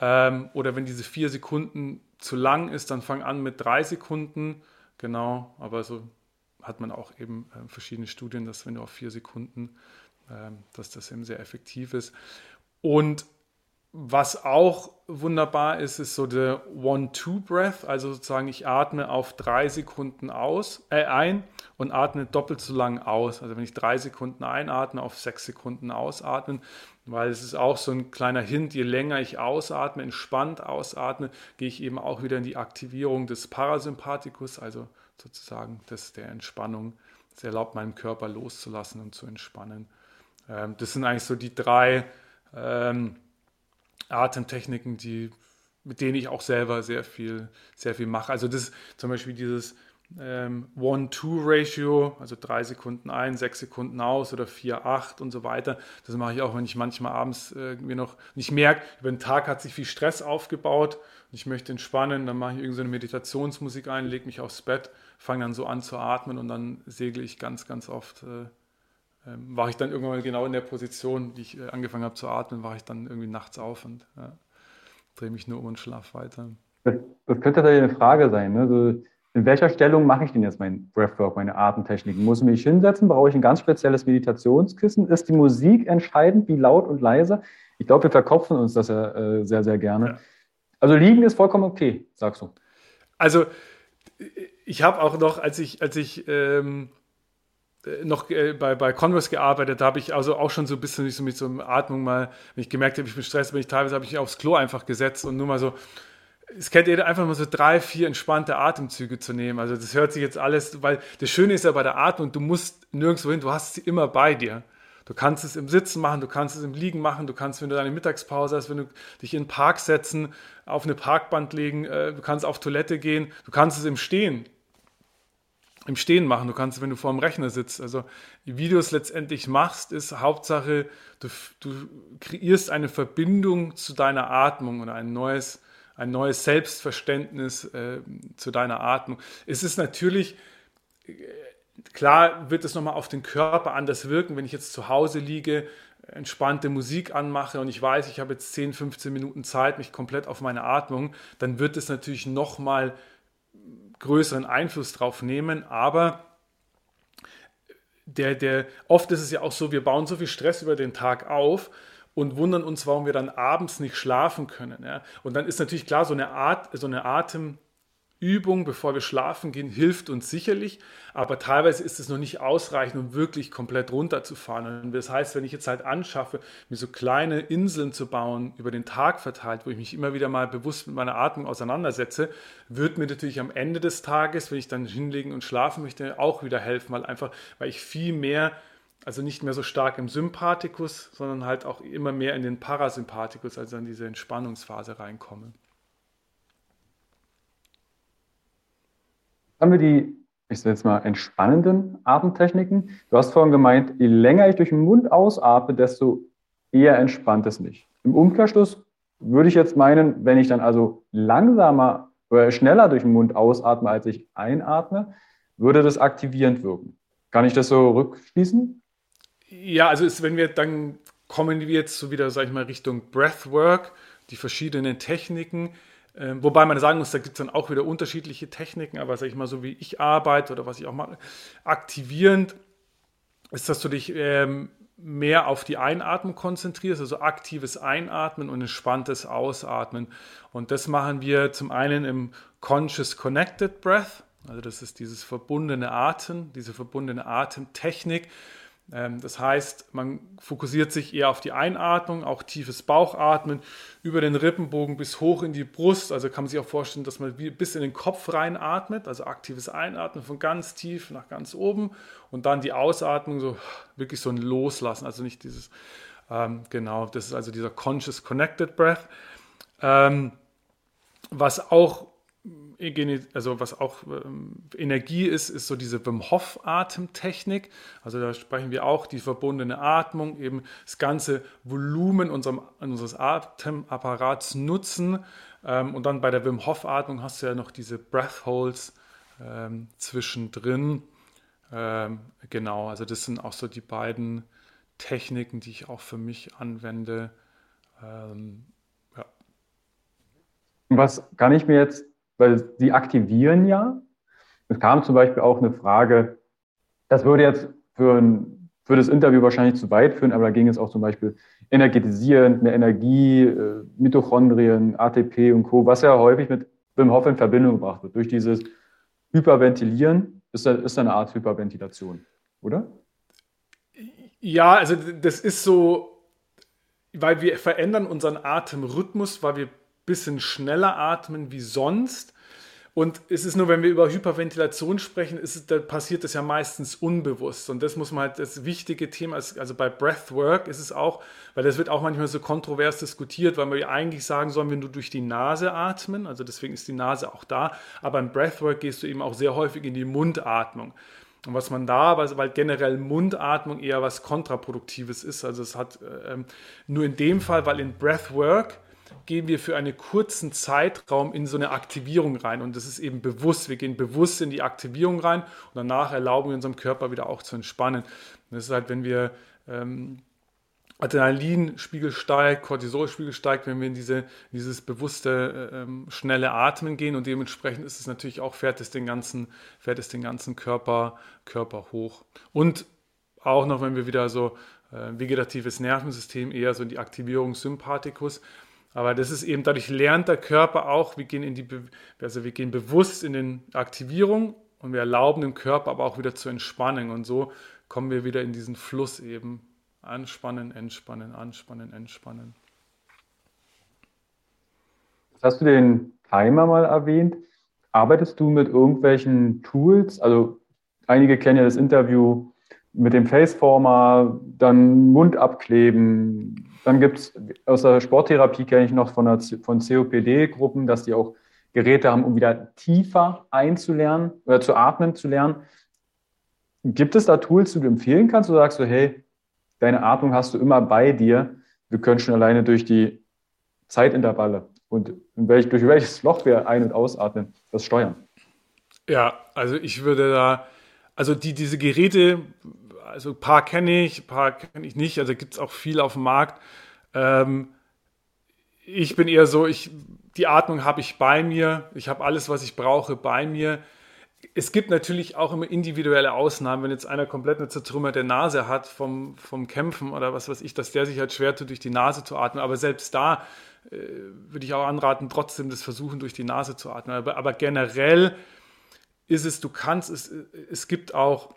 Ähm, oder wenn diese vier Sekunden zu lang ist, dann fang an mit drei Sekunden. Genau, aber so hat man auch eben äh, verschiedene Studien, dass wenn du auf vier Sekunden, äh, dass das eben sehr effektiv ist. Und was auch wunderbar ist, ist so der One-Two-Breath, also sozusagen ich atme auf drei Sekunden aus, äh, ein und atme doppelt so lang aus. Also wenn ich drei Sekunden einatme, auf sechs Sekunden ausatmen, weil es ist auch so ein kleiner Hint, je länger ich ausatme, entspannt ausatme, gehe ich eben auch wieder in die Aktivierung des Parasympathikus, also sozusagen das der Entspannung. Es erlaubt meinem Körper loszulassen und zu entspannen. Ähm, das sind eigentlich so die drei ähm, Atemtechniken, die, mit denen ich auch selber sehr viel, sehr viel mache. Also das zum Beispiel dieses ähm, One-Two-Ratio, also drei Sekunden ein, sechs Sekunden aus oder vier, acht und so weiter. Das mache ich auch, wenn ich manchmal abends irgendwie noch nicht merke, über den Tag hat sich viel Stress aufgebaut und ich möchte entspannen, dann mache ich irgendeine Meditationsmusik ein, lege mich aufs Bett fange dann so an zu atmen und dann segle ich ganz, ganz oft. Äh, äh, war ich dann irgendwann genau in der Position, wie ich äh, angefangen habe zu atmen, war ich dann irgendwie nachts auf und ja, drehe mich nur um und schlaf weiter. Das, das könnte tatsächlich eine Frage sein. Ne? So, in welcher Stellung mache ich denn jetzt mein Breathwork, meine Atemtechniken? Muss ich mich hinsetzen? Brauche ich ein ganz spezielles Meditationskissen? Ist die Musik entscheidend, wie laut und leise? Ich glaube, wir verkopfen uns das ja äh, sehr, sehr gerne. Ja. Also liegen ist vollkommen okay, sagst du. Also ich habe auch noch, als ich, als ich ähm, äh, noch äh, bei, bei Converse gearbeitet habe, ich also auch schon so ein bisschen so mit so einer Atmung mal, wenn ich gemerkt habe, ich bin gestresst, bin ich teilweise habe ich aufs Klo einfach gesetzt und nur mal so, es kennt jeder einfach mal so drei, vier entspannte Atemzüge zu nehmen. Also das hört sich jetzt alles, weil das Schöne ist ja bei der Atmung, du musst nirgendwo hin, du hast sie immer bei dir. Du kannst es im Sitzen machen, du kannst es im Liegen machen, du kannst, wenn du deine Mittagspause hast, wenn du dich in den Park setzen, auf eine Parkband legen, äh, du kannst auf Toilette gehen, du kannst es im Stehen, im Stehen machen, du kannst, es, wenn du vor dem Rechner sitzt. Also wie du es letztendlich machst, ist Hauptsache, du, du kreierst eine Verbindung zu deiner Atmung oder ein neues, ein neues Selbstverständnis äh, zu deiner Atmung. Es ist natürlich Klar wird es nochmal auf den Körper anders wirken, wenn ich jetzt zu Hause liege, entspannte Musik anmache und ich weiß, ich habe jetzt 10, 15 Minuten Zeit, mich komplett auf meine Atmung, dann wird es natürlich nochmal größeren Einfluss drauf nehmen, aber der, der, oft ist es ja auch so, wir bauen so viel Stress über den Tag auf und wundern uns, warum wir dann abends nicht schlafen können. Ja? Und dann ist natürlich klar, so eine, Art, so eine Atem- Übung, bevor wir schlafen gehen, hilft uns sicherlich, aber teilweise ist es noch nicht ausreichend, um wirklich komplett runterzufahren. Und das heißt, wenn ich jetzt halt anschaffe, mir so kleine Inseln zu bauen, über den Tag verteilt, wo ich mich immer wieder mal bewusst mit meiner Atmung auseinandersetze, wird mir natürlich am Ende des Tages, wenn ich dann hinlegen und schlafen möchte, auch wieder helfen, weil einfach, weil ich viel mehr also nicht mehr so stark im Sympathikus, sondern halt auch immer mehr in den Parasympathikus, also in diese Entspannungsphase reinkomme. haben wir die, ich sage jetzt mal, entspannenden Atemtechniken. Du hast vorhin gemeint, je länger ich durch den Mund ausatme, desto eher entspannt es mich. Im Umkehrschluss würde ich jetzt meinen, wenn ich dann also langsamer oder schneller durch den Mund ausatme, als ich einatme, würde das aktivierend wirken. Kann ich das so rückschließen? Ja, also ist, wenn wir dann kommen wir jetzt so wieder, sage ich mal, Richtung Breathwork, die verschiedenen Techniken. Ähm, wobei man sagen muss, da gibt es dann auch wieder unterschiedliche Techniken, aber sag ich mal, so wie ich arbeite oder was ich auch mache, aktivierend ist, dass du dich ähm, mehr auf die Einatmung konzentrierst, also aktives Einatmen und entspanntes Ausatmen. Und das machen wir zum einen im Conscious Connected Breath, also das ist dieses verbundene Atem, diese verbundene Atemtechnik. Ähm, das heißt, man fokussiert sich eher auf die Einatmung, auch tiefes Bauchatmen über den Rippenbogen bis hoch in die Brust. Also kann man sich auch vorstellen, dass man bis in den Kopf reinatmet, also aktives Einatmen von ganz tief nach ganz oben und dann die Ausatmung so wirklich so ein Loslassen, also nicht dieses, ähm, genau, das ist also dieser Conscious Connected Breath. Ähm, was auch also was auch ähm, Energie ist, ist so diese Wim Hof Atemtechnik. Also da sprechen wir auch die verbundene Atmung, eben das ganze Volumen unserem, unseres Atemapparats nutzen. Ähm, und dann bei der Wim Hof Atmung hast du ja noch diese Breath Holes ähm, zwischendrin. Ähm, genau, also das sind auch so die beiden Techniken, die ich auch für mich anwende. Ähm. Was kann ich mir jetzt weil sie aktivieren ja. Es kam zum Beispiel auch eine Frage, das würde jetzt für, ein, für das Interview wahrscheinlich zu weit führen, aber da ging es auch zum Beispiel energetisierend, eine Energie, äh, Mitochondrien, ATP und Co., was ja häufig mit Wim Hof in Verbindung gebracht wird. Durch dieses Hyperventilieren ist da, ist da eine Art Hyperventilation, oder? Ja, also das ist so, weil wir verändern unseren Atemrhythmus, weil wir bisschen schneller atmen wie sonst. Und es ist nur, wenn wir über Hyperventilation sprechen, ist es, da passiert das ja meistens unbewusst. Und das muss man halt, das wichtige Thema ist, also bei Breathwork ist es auch, weil das wird auch manchmal so kontrovers diskutiert, weil wir eigentlich sagen sollen, wenn du durch die Nase atmen, also deswegen ist die Nase auch da, aber im Breathwork gehst du eben auch sehr häufig in die Mundatmung. Und was man da, weil generell Mundatmung eher was Kontraproduktives ist, also es hat äh, ähm, nur in dem Fall, weil in Breathwork gehen wir für einen kurzen Zeitraum in so eine Aktivierung rein. Und das ist eben bewusst. Wir gehen bewusst in die Aktivierung rein und danach erlauben wir unserem Körper wieder auch zu entspannen. Und das ist halt, wenn wir ähm, Adrenalinspiegel steigt, Cortisolspiegel steigt, wenn wir in diese, dieses bewusste, äh, ähm, schnelle Atmen gehen und dementsprechend ist es natürlich auch, fährt es den ganzen, fährt es den ganzen Körper, Körper hoch. Und auch noch, wenn wir wieder so äh, vegetatives Nervensystem eher so in die Aktivierung Sympathikus, aber das ist eben, dadurch lernt der Körper auch, wir gehen, in die, also wir gehen bewusst in den Aktivierung und wir erlauben dem Körper aber auch wieder zu entspannen. Und so kommen wir wieder in diesen Fluss eben. Anspannen, entspannen, anspannen, entspannen. Hast du den Timer mal erwähnt. Arbeitest du mit irgendwelchen Tools? Also einige kennen ja das Interview mit dem Faceformer, dann Mund abkleben, dann gibt es aus der Sporttherapie, kenne ich noch von, von COPD-Gruppen, dass die auch Geräte haben, um wieder tiefer einzulernen oder zu atmen zu lernen. Gibt es da Tools, die du empfehlen kannst oder sagst du, hey, deine Atmung hast du immer bei dir, wir können schon alleine durch die Zeitintervalle und welch, durch welches Loch wir ein- und ausatmen, das steuern? Ja, also ich würde da, also die, diese Geräte, also ein paar kenne ich, ein paar kenne ich nicht, also gibt es auch viel auf dem Markt. Ähm, ich bin eher so, ich, die Atmung habe ich bei mir, ich habe alles, was ich brauche, bei mir. Es gibt natürlich auch immer individuelle Ausnahmen, wenn jetzt einer komplett eine zertrümmerte Nase hat vom, vom Kämpfen oder was weiß ich, dass der sich halt schwer tut, durch die Nase zu atmen. Aber selbst da äh, würde ich auch anraten, trotzdem das versuchen, durch die Nase zu atmen. Aber, aber generell ist es, du kannst, es, es gibt auch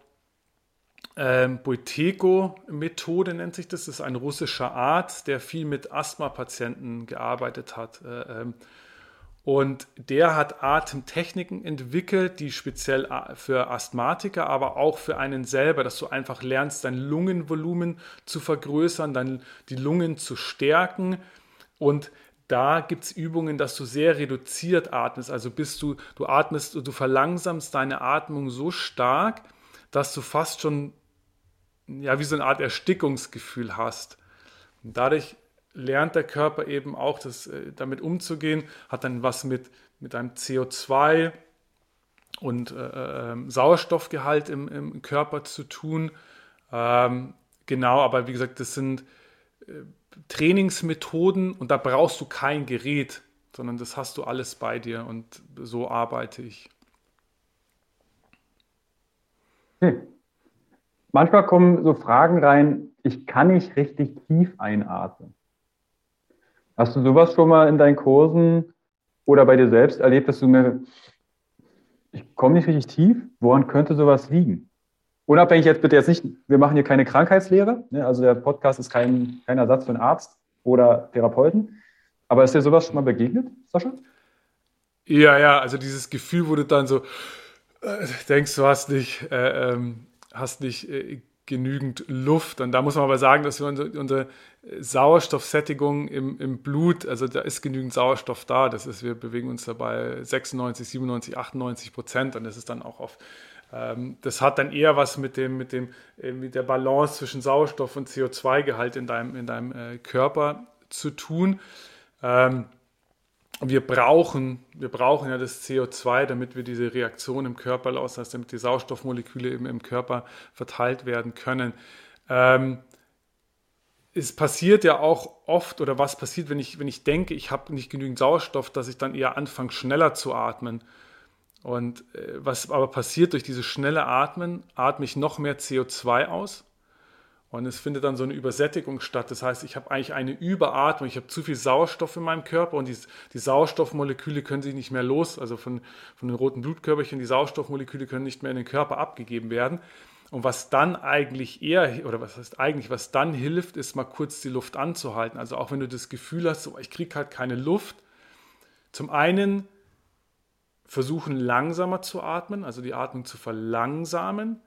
ähm, Boiteko-Methode nennt sich das. Das ist ein russischer Arzt, der viel mit Asthma-Patienten gearbeitet hat. Äh, ähm, und der hat Atemtechniken entwickelt, die speziell äh, für Asthmatiker, aber auch für einen selber, dass du einfach lernst, dein Lungenvolumen zu vergrößern, dann die Lungen zu stärken. Und da gibt es Übungen, dass du sehr reduziert atmest. Also bist du, du atmest, du verlangsamst deine Atmung so stark, dass du fast schon ja, wie so eine Art Erstickungsgefühl hast. Und dadurch lernt der Körper eben auch, das, äh, damit umzugehen, hat dann was mit, mit einem CO2 und äh, äh, Sauerstoffgehalt im, im, Körper zu tun. Ähm, genau, aber wie gesagt, das sind äh, Trainingsmethoden und da brauchst du kein Gerät, sondern das hast du alles bei dir und so arbeite ich. Hm manchmal kommen so Fragen rein, ich kann nicht richtig tief einatmen. Hast du sowas schon mal in deinen Kursen oder bei dir selbst erlebt, dass du mir, ich komme nicht richtig tief? Woran könnte sowas liegen? Unabhängig jetzt bitte jetzt nicht, wir machen hier keine Krankheitslehre, ne? also der Podcast ist kein, kein Ersatz für einen Arzt oder Therapeuten. Aber ist dir sowas schon mal begegnet, Sascha? Ja, ja, also dieses Gefühl, du dann so äh, denkst, du hast nicht äh, ähm, hast nicht äh, genügend Luft. Und da muss man aber sagen, dass wir unsere, unsere Sauerstoffsättigung im, im Blut, also da ist genügend Sauerstoff da. Das ist, wir bewegen uns dabei 96, 97, 98 Prozent und das ist dann auch oft ähm, das hat dann eher was mit, dem, mit, dem, äh, mit der Balance zwischen Sauerstoff und CO2-Gehalt in deinem, in deinem äh, Körper zu tun. Ähm, wir brauchen, wir brauchen ja das CO2, damit wir diese Reaktion im Körper auslassen, heißt, damit die Sauerstoffmoleküle eben im Körper verteilt werden können. Ähm, es passiert ja auch oft, oder was passiert, wenn ich, wenn ich denke, ich habe nicht genügend Sauerstoff, dass ich dann eher anfange, schneller zu atmen. Und äh, was aber passiert durch dieses schnelle Atmen, atme ich noch mehr CO2 aus. Und es findet dann so eine Übersättigung statt. Das heißt, ich habe eigentlich eine Überatmung. Ich habe zu viel Sauerstoff in meinem Körper und die, die Sauerstoffmoleküle können sich nicht mehr los, also von, von den roten Blutkörperchen, die Sauerstoffmoleküle können nicht mehr in den Körper abgegeben werden. Und was dann eigentlich eher, oder was heißt eigentlich, was dann hilft, ist mal kurz die Luft anzuhalten. Also auch wenn du das Gefühl hast, so, ich kriege halt keine Luft. Zum einen versuchen langsamer zu atmen, also die Atmung zu verlangsamen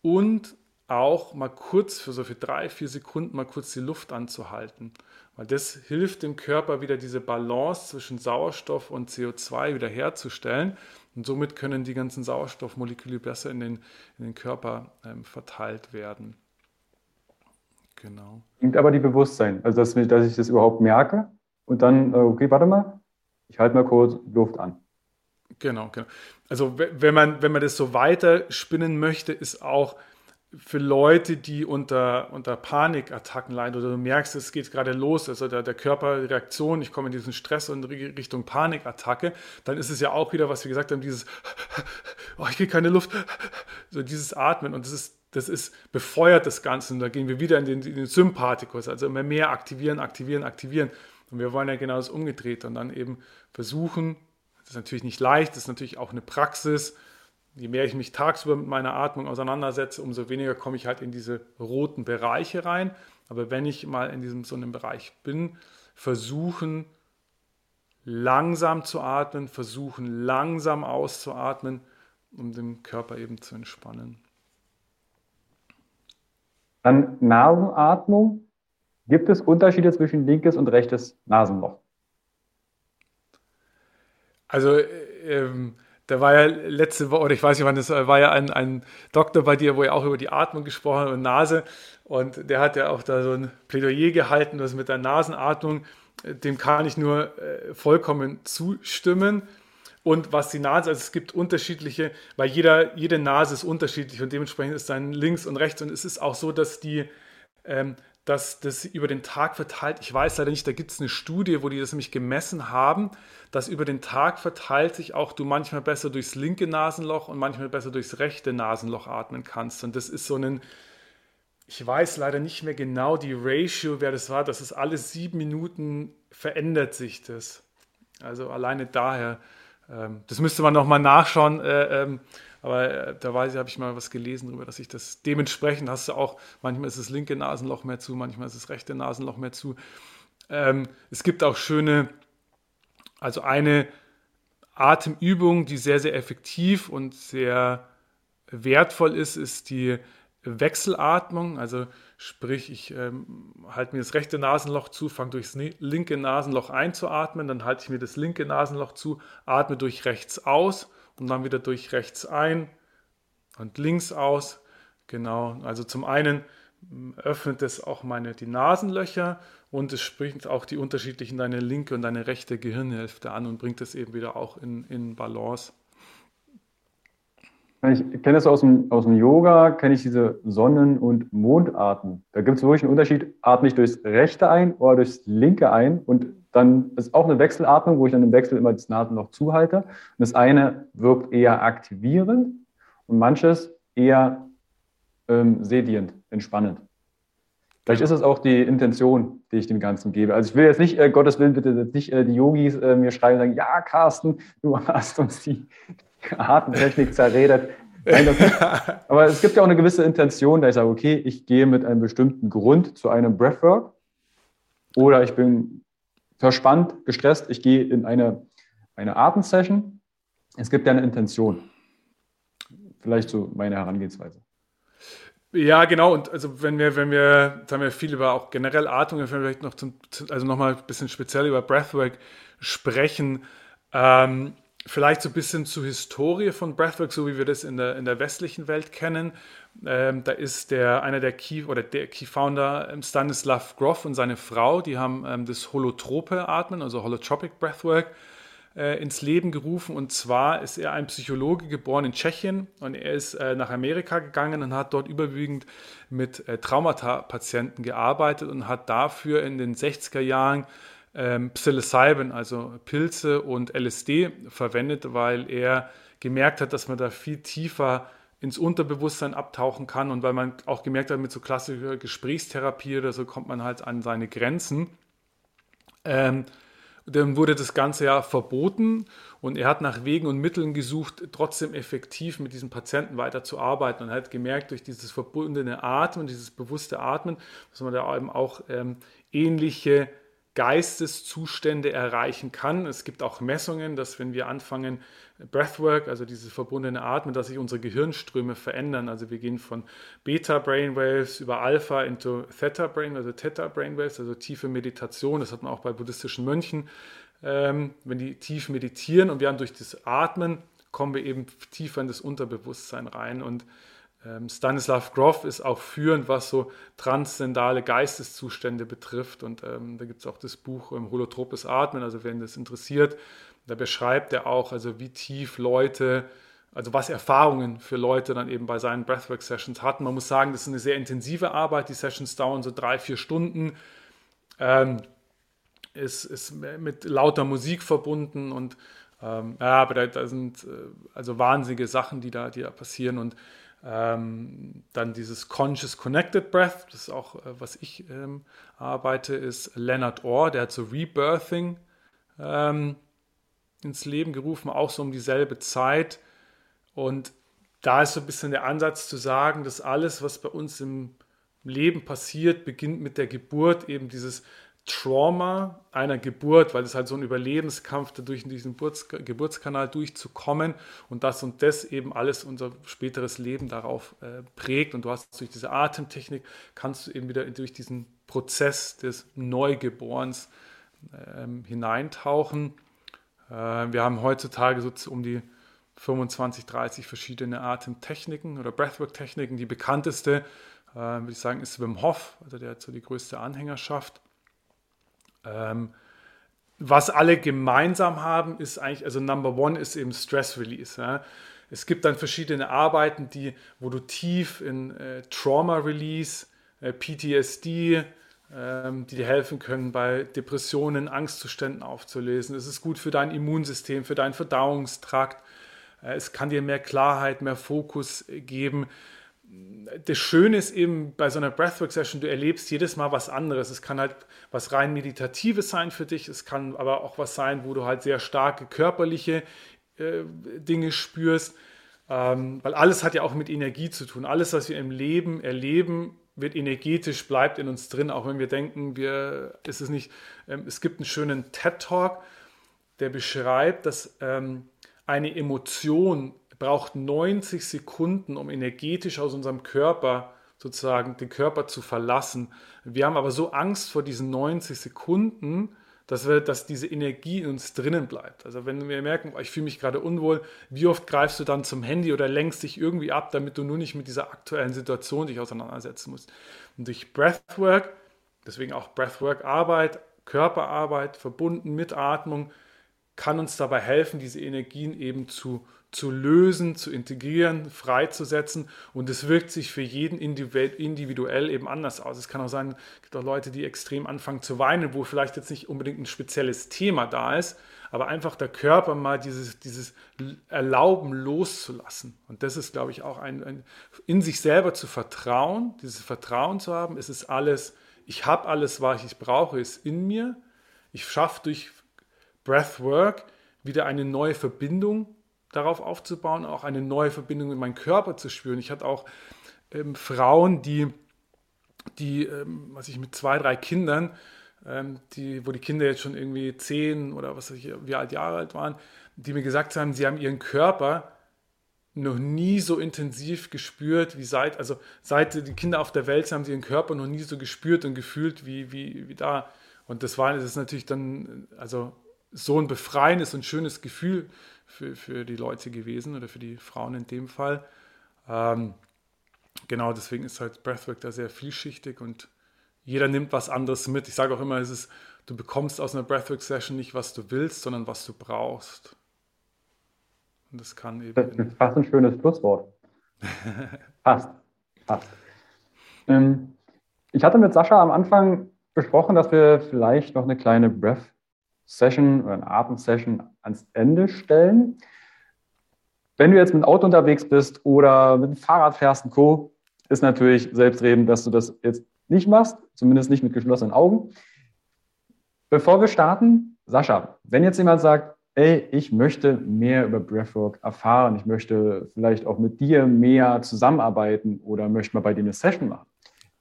und auch mal kurz für so für drei, vier Sekunden mal kurz die Luft anzuhalten. Weil das hilft dem Körper wieder diese Balance zwischen Sauerstoff und CO2 wieder herzustellen. Und somit können die ganzen Sauerstoffmoleküle besser in den, in den Körper ähm, verteilt werden. Genau. Klingt aber die Bewusstsein, also dass, dass ich das überhaupt merke und dann, äh, okay, warte mal, ich halte mal kurz Luft an. Genau, genau. Also wenn man, wenn man das so weiter spinnen möchte, ist auch für Leute, die unter, unter Panikattacken leiden oder du merkst, es geht gerade los, also der, der Körperreaktion, ich komme in diesen Stress und Richtung Panikattacke, dann ist es ja auch wieder, was wir gesagt haben, dieses, oh, ich kriege keine Luft, so dieses Atmen und das ist, das ist befeuert das Ganze und da gehen wir wieder in den, in den Sympathikus, also immer mehr aktivieren, aktivieren, aktivieren und wir wollen ja genau das Umgedrehte und dann eben versuchen, das ist natürlich nicht leicht, das ist natürlich auch eine Praxis, je mehr ich mich tagsüber mit meiner Atmung auseinandersetze, umso weniger komme ich halt in diese roten Bereiche rein. Aber wenn ich mal in diesem so einem Bereich bin, versuchen langsam zu atmen, versuchen langsam auszuatmen, um den Körper eben zu entspannen. Dann Nasenatmung. Gibt es Unterschiede zwischen linkes und rechtes Nasenloch? Also äh, ähm, da war ja letzte Woche, oder ich weiß nicht wann, das war ja ein, ein Doktor bei dir, wo er auch über die Atmung gesprochen hat und Nase. Und der hat ja auch da so ein Plädoyer gehalten, das mit der Nasenatmung, dem kann ich nur äh, vollkommen zustimmen. Und was die Nase, also es gibt unterschiedliche, weil jeder, jede Nase ist unterschiedlich und dementsprechend ist dann links und rechts. Und es ist auch so, dass die, ähm, dass das über den Tag verteilt, ich weiß leider nicht, da gibt es eine Studie, wo die das nämlich gemessen haben, dass über den Tag verteilt sich auch du manchmal besser durchs linke Nasenloch und manchmal besser durchs rechte Nasenloch atmen kannst. Und das ist so ein, ich weiß leider nicht mehr genau die Ratio, wer das war, dass es alle sieben Minuten verändert sich das. Also alleine daher, ähm, das müsste man nochmal nachschauen. Aber äh, da weiß ich, habe ich mal was gelesen darüber, dass ich das dementsprechend hast du auch, manchmal ist das linke Nasenloch mehr zu, manchmal ist das rechte Nasenloch mehr zu. Ähm, es gibt auch schöne, also eine Atemübung, die sehr, sehr effektiv und sehr wertvoll ist, ist die Wechselatmung. Also sprich, ich ähm, halte mir das rechte Nasenloch zu, fange durchs linke Nasenloch einzuatmen, dann halte ich mir das linke Nasenloch zu, atme durch rechts aus und dann wieder durch rechts ein und links aus. Genau, also zum einen öffnet es auch meine, die Nasenlöcher und es spricht auch die unterschiedlichen, deine linke und deine rechte Gehirnhälfte an und bringt es eben wieder auch in, in Balance. Ich kenne das aus dem, aus dem Yoga, kenne ich diese Sonnen- und Mondatmen. Da gibt es wirklich einen Unterschied, atme ich durchs rechte ein oder durchs linke ein und dann ist auch eine Wechselatmung, wo ich dann im Wechsel immer das Nasenloch zuhalte. Und das eine wirkt eher aktivierend und manches eher ähm, sedierend, entspannend. Vielleicht ist es auch die Intention, die ich dem Ganzen gebe. Also ich will jetzt nicht, äh, Gottes Willen, bitte nicht äh, die Yogis äh, mir schreiben und sagen, ja, Carsten, du hast uns die Atemtechnik zerredet. Nein, aber es gibt ja auch eine gewisse Intention, da ich sage, okay, ich gehe mit einem bestimmten Grund zu einem Breathwork oder ich bin verspannt, gestresst, ich gehe in eine, eine Atemsession. Es gibt ja eine Intention. Vielleicht so meine Herangehensweise. Ja, genau. Und also wenn wir, wenn wir, jetzt haben wir viel über auch generell Atmung, wenn wir vielleicht noch zum, also nochmal ein bisschen speziell über Breathwork sprechen. Ähm, vielleicht so ein bisschen zur Historie von Breathwork, so wie wir das in der, in der westlichen Welt kennen. Ähm, da ist der, einer der Key oder der Key Founder ähm, Stanislav Grof und seine Frau, die haben ähm, das holotrope Atmen, also Holotropic Breathwork, äh, ins Leben gerufen. Und zwar ist er ein Psychologe geboren in Tschechien und er ist äh, nach Amerika gegangen und hat dort überwiegend mit äh, Traumata-Patienten gearbeitet und hat dafür in den 60er Jahren ähm, Psilocybin, also Pilze und LSD verwendet, weil er gemerkt hat, dass man da viel tiefer ins Unterbewusstsein abtauchen kann und weil man auch gemerkt hat, mit so klassischer Gesprächstherapie oder so kommt man halt an seine Grenzen. Ähm, dann wurde das Ganze ja verboten und er hat nach Wegen und Mitteln gesucht, trotzdem effektiv mit diesen Patienten weiterzuarbeiten und hat gemerkt, durch dieses verbundene Atmen, dieses bewusste Atmen, dass man da eben auch ähm, ähnliche Geisteszustände erreichen kann. Es gibt auch Messungen, dass wenn wir anfangen, Breathwork, also dieses verbundene Atmen, dass sich unsere Gehirnströme verändern. Also wir gehen von Beta-Brainwaves über Alpha into Theta-Brain, also Theta-Brainwaves, also tiefe Meditation. Das hat man auch bei buddhistischen Mönchen. Ähm, wenn die tief meditieren und wir haben durch das Atmen, kommen wir eben tiefer in das Unterbewusstsein rein und ähm, Stanislav Grof ist auch führend, was so transzendale Geisteszustände betrifft. Und ähm, da gibt es auch das Buch ähm, Holotropes Atmen. Also, wenn das interessiert, da beschreibt er auch, also wie tief Leute, also was Erfahrungen für Leute dann eben bei seinen Breathwork-Sessions hatten. Man muss sagen, das ist eine sehr intensive Arbeit. Die Sessions dauern so drei, vier Stunden. Ähm, ist, ist mit lauter Musik verbunden und ähm, ja, aber da, da sind äh, also wahnsinnige Sachen, die da, die da passieren und ähm, dann dieses Conscious Connected Breath, das ist auch, äh, was ich ähm, arbeite, ist Leonard Orr, der hat so Rebirthing ähm, ins Leben gerufen, auch so um dieselbe Zeit. Und da ist so ein bisschen der Ansatz zu sagen, dass alles, was bei uns im Leben passiert, beginnt mit der Geburt, eben dieses Trauma einer Geburt, weil es halt so ein Überlebenskampf durch diesen Geburts Geburtskanal durchzukommen und das und das eben alles unser späteres Leben darauf äh, prägt und du hast durch diese Atemtechnik kannst du eben wieder durch diesen Prozess des Neugeborens ähm, hineintauchen. Äh, wir haben heutzutage so um die 25, 30 verschiedene Atemtechniken oder Breathwork-Techniken. Die bekannteste, äh, würde ich sagen, ist Wim Hof, also der hat so die größte Anhängerschaft. Ähm, was alle gemeinsam haben, ist eigentlich, also Number One ist eben Stress Release. Es gibt dann verschiedene Arbeiten, die, wo du tief in äh, Trauma Release, PTSD, die dir helfen können, bei Depressionen, Angstzuständen aufzulösen. Es ist gut für dein Immunsystem, für deinen Verdauungstrakt. Äh, es kann dir mehr Klarheit, mehr Fokus geben das Schöne ist eben bei so einer Breathwork-Session, du erlebst jedes Mal was anderes. Es kann halt was rein Meditatives sein für dich, es kann aber auch was sein, wo du halt sehr starke körperliche äh, Dinge spürst, ähm, weil alles hat ja auch mit Energie zu tun. Alles, was wir im Leben erleben, wird energetisch, bleibt in uns drin, auch wenn wir denken, wir, ist es nicht, ähm, es gibt einen schönen TED-Talk, der beschreibt, dass ähm, eine Emotion braucht 90 Sekunden, um energetisch aus unserem Körper sozusagen den Körper zu verlassen. Wir haben aber so Angst vor diesen 90 Sekunden, dass, wir, dass diese Energie in uns drinnen bleibt. Also wenn wir merken, ich fühle mich gerade unwohl, wie oft greifst du dann zum Handy oder lenkst dich irgendwie ab, damit du nur nicht mit dieser aktuellen Situation dich auseinandersetzen musst. Und durch Breathwork, deswegen auch Breathwork-Arbeit, Körperarbeit verbunden mit Atmung, kann uns dabei helfen, diese Energien eben zu zu lösen, zu integrieren, freizusetzen und es wirkt sich für jeden individuell eben anders aus. Es kann auch sein, es gibt auch Leute, die extrem anfangen zu weinen, wo vielleicht jetzt nicht unbedingt ein spezielles Thema da ist, aber einfach der Körper mal dieses, dieses Erlauben loszulassen. Und das ist, glaube ich, auch ein, ein in sich selber zu vertrauen, dieses Vertrauen zu haben, es ist alles, ich habe alles, was ich brauche, ist in mir. Ich schaffe durch Breathwork wieder eine neue Verbindung darauf aufzubauen, auch eine neue Verbindung mit meinem Körper zu spüren. Ich hatte auch ähm, Frauen, die, die ähm, was ich mit zwei, drei Kindern, ähm, die, wo die Kinder jetzt schon irgendwie zehn oder was weiß ich, wie alt Jahre alt waren, die mir gesagt haben, sie haben ihren Körper noch nie so intensiv gespürt, wie seit, also seit die Kinder auf der Welt sind, haben sie ihren Körper noch nie so gespürt und gefühlt wie, wie, wie da. Und das war das ist natürlich dann, also so ein befreiendes und schönes Gefühl für, für die Leute gewesen oder für die Frauen in dem Fall. Ähm, genau, deswegen ist halt Breathwork da sehr vielschichtig und jeder nimmt was anderes mit. Ich sage auch immer, es ist, du bekommst aus einer Breathwork-Session nicht, was du willst, sondern was du brauchst. Und das kann eben. Das ist fast ein schönes Schlusswort. Passt. Passt. Ähm, ich hatte mit Sascha am Anfang besprochen, dass wir vielleicht noch eine kleine Breath-Session oder eine Atem-Session ans Ende stellen. Wenn du jetzt mit dem Auto unterwegs bist oder mit dem Fahrrad fährst und Co., ist natürlich selbstredend, dass du das jetzt nicht machst, zumindest nicht mit geschlossenen Augen. Bevor wir starten, Sascha, wenn jetzt jemand sagt, ey, ich möchte mehr über Breathwork erfahren, ich möchte vielleicht auch mit dir mehr zusammenarbeiten oder möchte mal bei dir eine Session machen.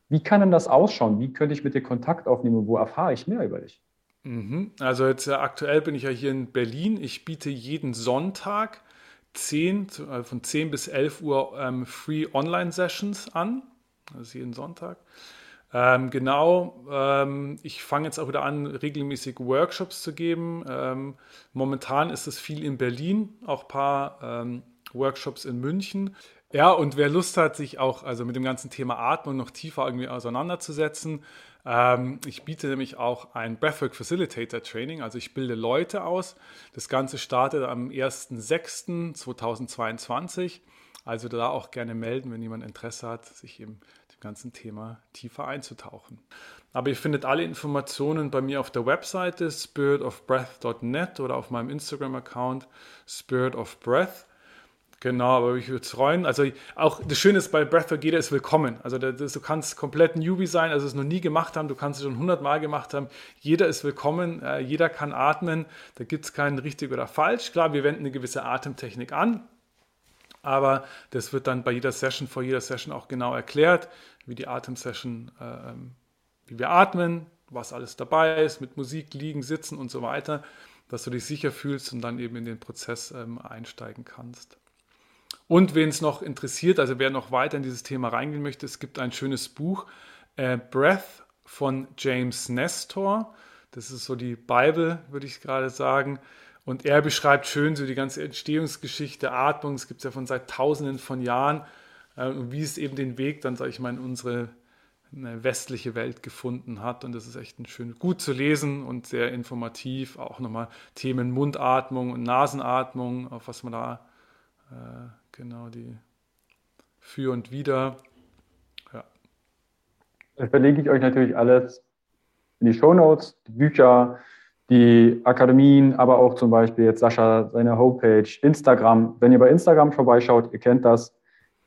Wie kann denn das ausschauen? Wie könnte ich mit dir Kontakt aufnehmen? Wo erfahre ich mehr über dich? Mhm. Also jetzt äh, aktuell bin ich ja hier in Berlin. Ich biete jeden Sonntag 10, äh, von 10 bis 11 Uhr ähm, Free Online Sessions an. Also jeden Sonntag. Ähm, genau, ähm, ich fange jetzt auch wieder an, regelmäßig Workshops zu geben. Ähm, momentan ist es viel in Berlin, auch ein paar ähm, Workshops in München. Ja, und wer Lust hat, sich auch also mit dem ganzen Thema Atmung noch tiefer irgendwie auseinanderzusetzen, ich biete nämlich auch ein Breathwork Facilitator Training, also ich bilde Leute aus. Das Ganze startet am 1.6.2022. Also da auch gerne melden, wenn jemand Interesse hat, sich eben dem ganzen Thema tiefer einzutauchen. Aber ihr findet alle Informationen bei mir auf der Webseite spiritofbreath.net oder auf meinem Instagram-Account spiritofbreath. Genau, aber ich würde es freuen. Also auch das Schöne ist bei Breathwork, jeder ist willkommen. Also das, du kannst komplett Newbie sein, also es noch nie gemacht haben, du kannst es schon hundertmal gemacht haben. Jeder ist willkommen, äh, jeder kann atmen. Da gibt es keinen richtig oder falsch. Klar, wir wenden eine gewisse Atemtechnik an, aber das wird dann bei jeder Session, vor jeder Session auch genau erklärt, wie die Atemsession, äh, wie wir atmen, was alles dabei ist, mit Musik, liegen, sitzen und so weiter, dass du dich sicher fühlst und dann eben in den Prozess ähm, einsteigen kannst. Und wen es noch interessiert, also wer noch weiter in dieses Thema reingehen möchte, es gibt ein schönes Buch, äh, Breath von James Nestor. Das ist so die Bible, würde ich gerade sagen. Und er beschreibt schön so die ganze Entstehungsgeschichte, Atmung, es gibt es ja von seit Tausenden von Jahren, äh, und wie es eben den Weg dann, sage ich mal, in unsere westliche Welt gefunden hat. Und das ist echt ein schön, gut zu lesen und sehr informativ. Auch nochmal Themen Mundatmung und Nasenatmung, auf was man da genau die für und wieder. Ja. Das verlinke ich euch natürlich alles in die Show Notes, die Bücher, die Akademien, aber auch zum Beispiel jetzt Sascha seine Homepage, Instagram. Wenn ihr bei Instagram vorbeischaut, ihr kennt das,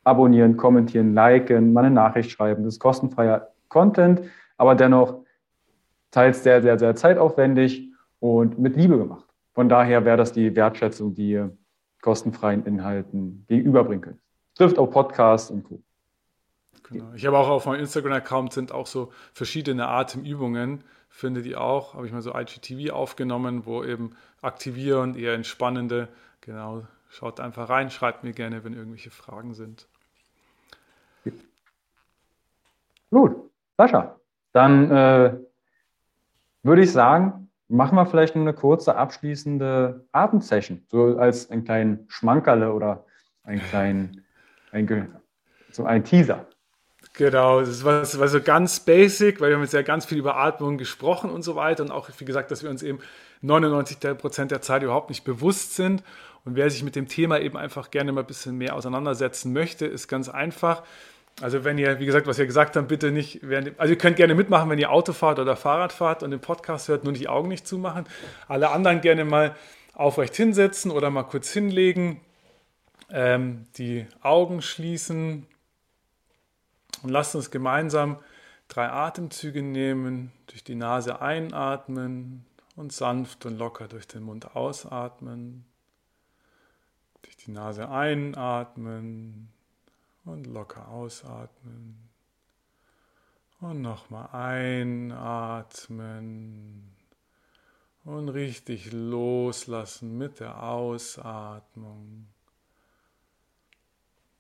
abonnieren, kommentieren, liken, mal eine Nachricht schreiben. Das ist kostenfreier Content, aber dennoch teils sehr, sehr, sehr zeitaufwendig und mit Liebe gemacht. Von daher wäre das die Wertschätzung, die ihr kostenfreien Inhalten gegenüberbringen könnt. Trifft auch Podcasts und Co. Genau. Ich habe auch auf meinem Instagram-Account sind auch so verschiedene Atemübungen, findet ihr auch, habe ich mal so IGTV aufgenommen, wo eben aktivierend, eher entspannende, genau, schaut einfach rein, schreibt mir gerne, wenn irgendwelche Fragen sind. Gut, Sascha, dann äh, würde ich sagen, machen wir vielleicht noch eine kurze abschließende Atemsession, so als einen kleinen Schmankerle oder einen kleinen, ein, so ein Teaser. Genau, das war, das war, so ganz basic, weil wir haben jetzt ja ganz viel über Atmung gesprochen und so weiter und auch, wie gesagt, dass wir uns eben 99 Prozent der Zeit überhaupt nicht bewusst sind. Und wer sich mit dem Thema eben einfach gerne mal ein bisschen mehr auseinandersetzen möchte, ist ganz einfach. Also wenn ihr, wie gesagt, was ihr gesagt habt, bitte nicht, also ihr könnt gerne mitmachen, wenn ihr Auto fahrt oder Fahrrad fahrt und den Podcast hört, nur die Augen nicht zumachen. Alle anderen gerne mal aufrecht hinsetzen oder mal kurz hinlegen, ähm, die Augen schließen, und lasst uns gemeinsam drei Atemzüge nehmen, durch die Nase einatmen und sanft und locker durch den Mund ausatmen. Durch die Nase einatmen und locker ausatmen. Und nochmal einatmen und richtig loslassen mit der Ausatmung.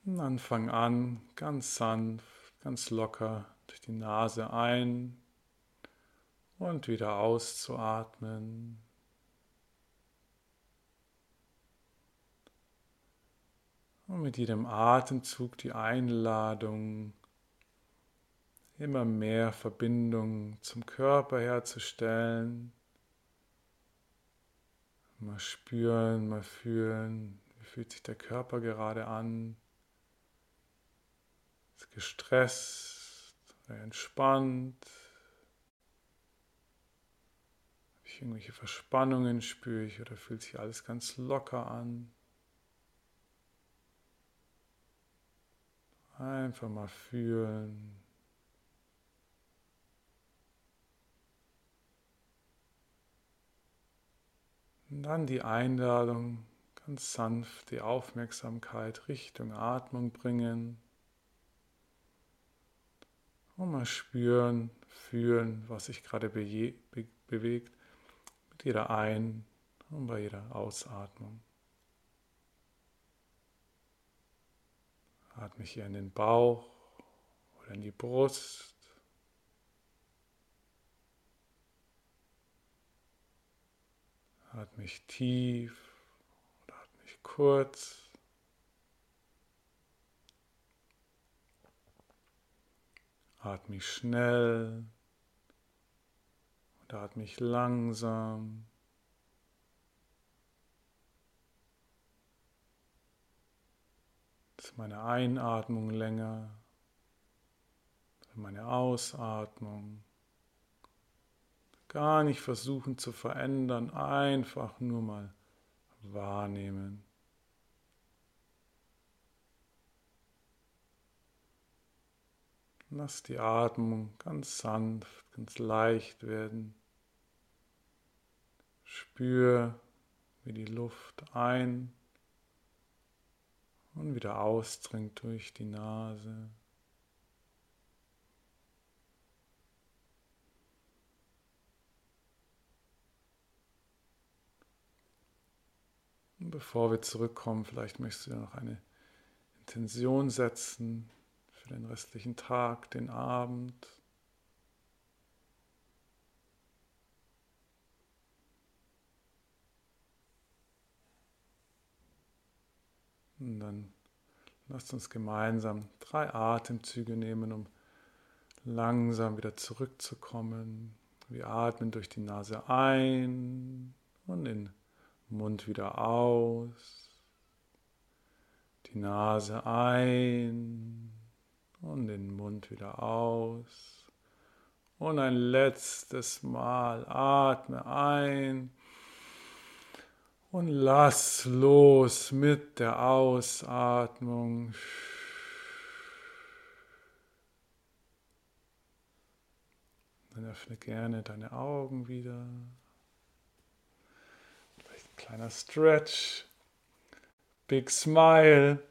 Und dann fang an, ganz sanft, ganz locker durch die Nase ein und wieder auszuatmen. Und mit jedem Atemzug die Einladung, immer mehr Verbindung zum Körper herzustellen. Mal spüren, mal fühlen, wie fühlt sich der Körper gerade an. Ist gestresst, entspannt. Habe ich irgendwelche Verspannungen spüre ich oder fühlt sich alles ganz locker an. Einfach mal fühlen. Und dann die Einladung, ganz sanft die Aufmerksamkeit Richtung Atmung bringen. Und mal spüren, fühlen, was sich gerade be be bewegt mit jeder Ein- und bei jeder Ausatmung. Atme hier in den Bauch oder in die Brust. Atme ich tief oder atme kurz. Atme ich schnell oder atme langsam. Ist meine Einatmung länger, meine Ausatmung. Gar nicht versuchen zu verändern, einfach nur mal wahrnehmen. Lass die Atmung ganz sanft, ganz leicht werden. Spür, wie die Luft ein und wieder ausdringt durch die Nase. Und bevor wir zurückkommen, vielleicht möchtest du noch eine Intention setzen für den restlichen Tag, den Abend. Und dann lasst uns gemeinsam drei Atemzüge nehmen, um langsam wieder zurückzukommen. Wir atmen durch die Nase ein und den Mund wieder aus. Die Nase ein und den Mund wieder aus. Und ein letztes Mal atme ein und lass los mit der Ausatmung. Dann öffne gerne deine Augen wieder. Vielleicht ein kleiner Stretch. Big Smile.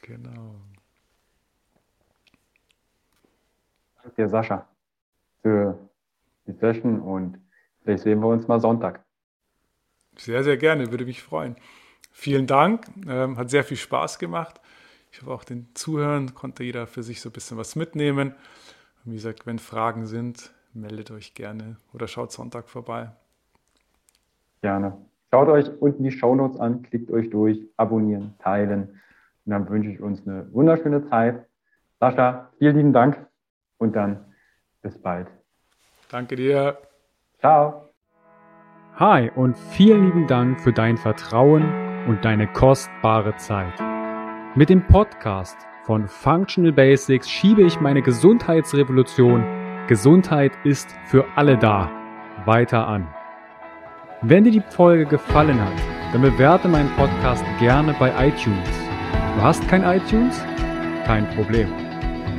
Genau. Danke Sascha für die Session und vielleicht sehen wir uns mal Sonntag. Sehr, sehr gerne, würde mich freuen. Vielen Dank, ähm, hat sehr viel Spaß gemacht. Ich hoffe auch den Zuhörern konnte jeder für sich so ein bisschen was mitnehmen. Und wie gesagt, wenn Fragen sind, meldet euch gerne oder schaut Sonntag vorbei. Gerne. Schaut euch unten die Shownotes an, klickt euch durch, abonnieren, teilen. Und dann wünsche ich uns eine wunderschöne Zeit. Sascha, vielen lieben Dank und dann bis bald. Danke dir. Ciao. Hi und vielen lieben Dank für dein Vertrauen und deine kostbare Zeit. Mit dem Podcast von Functional Basics schiebe ich meine Gesundheitsrevolution Gesundheit ist für alle da weiter an. Wenn dir die Folge gefallen hat, dann bewerte meinen Podcast gerne bei iTunes. Du hast kein iTunes? Kein Problem.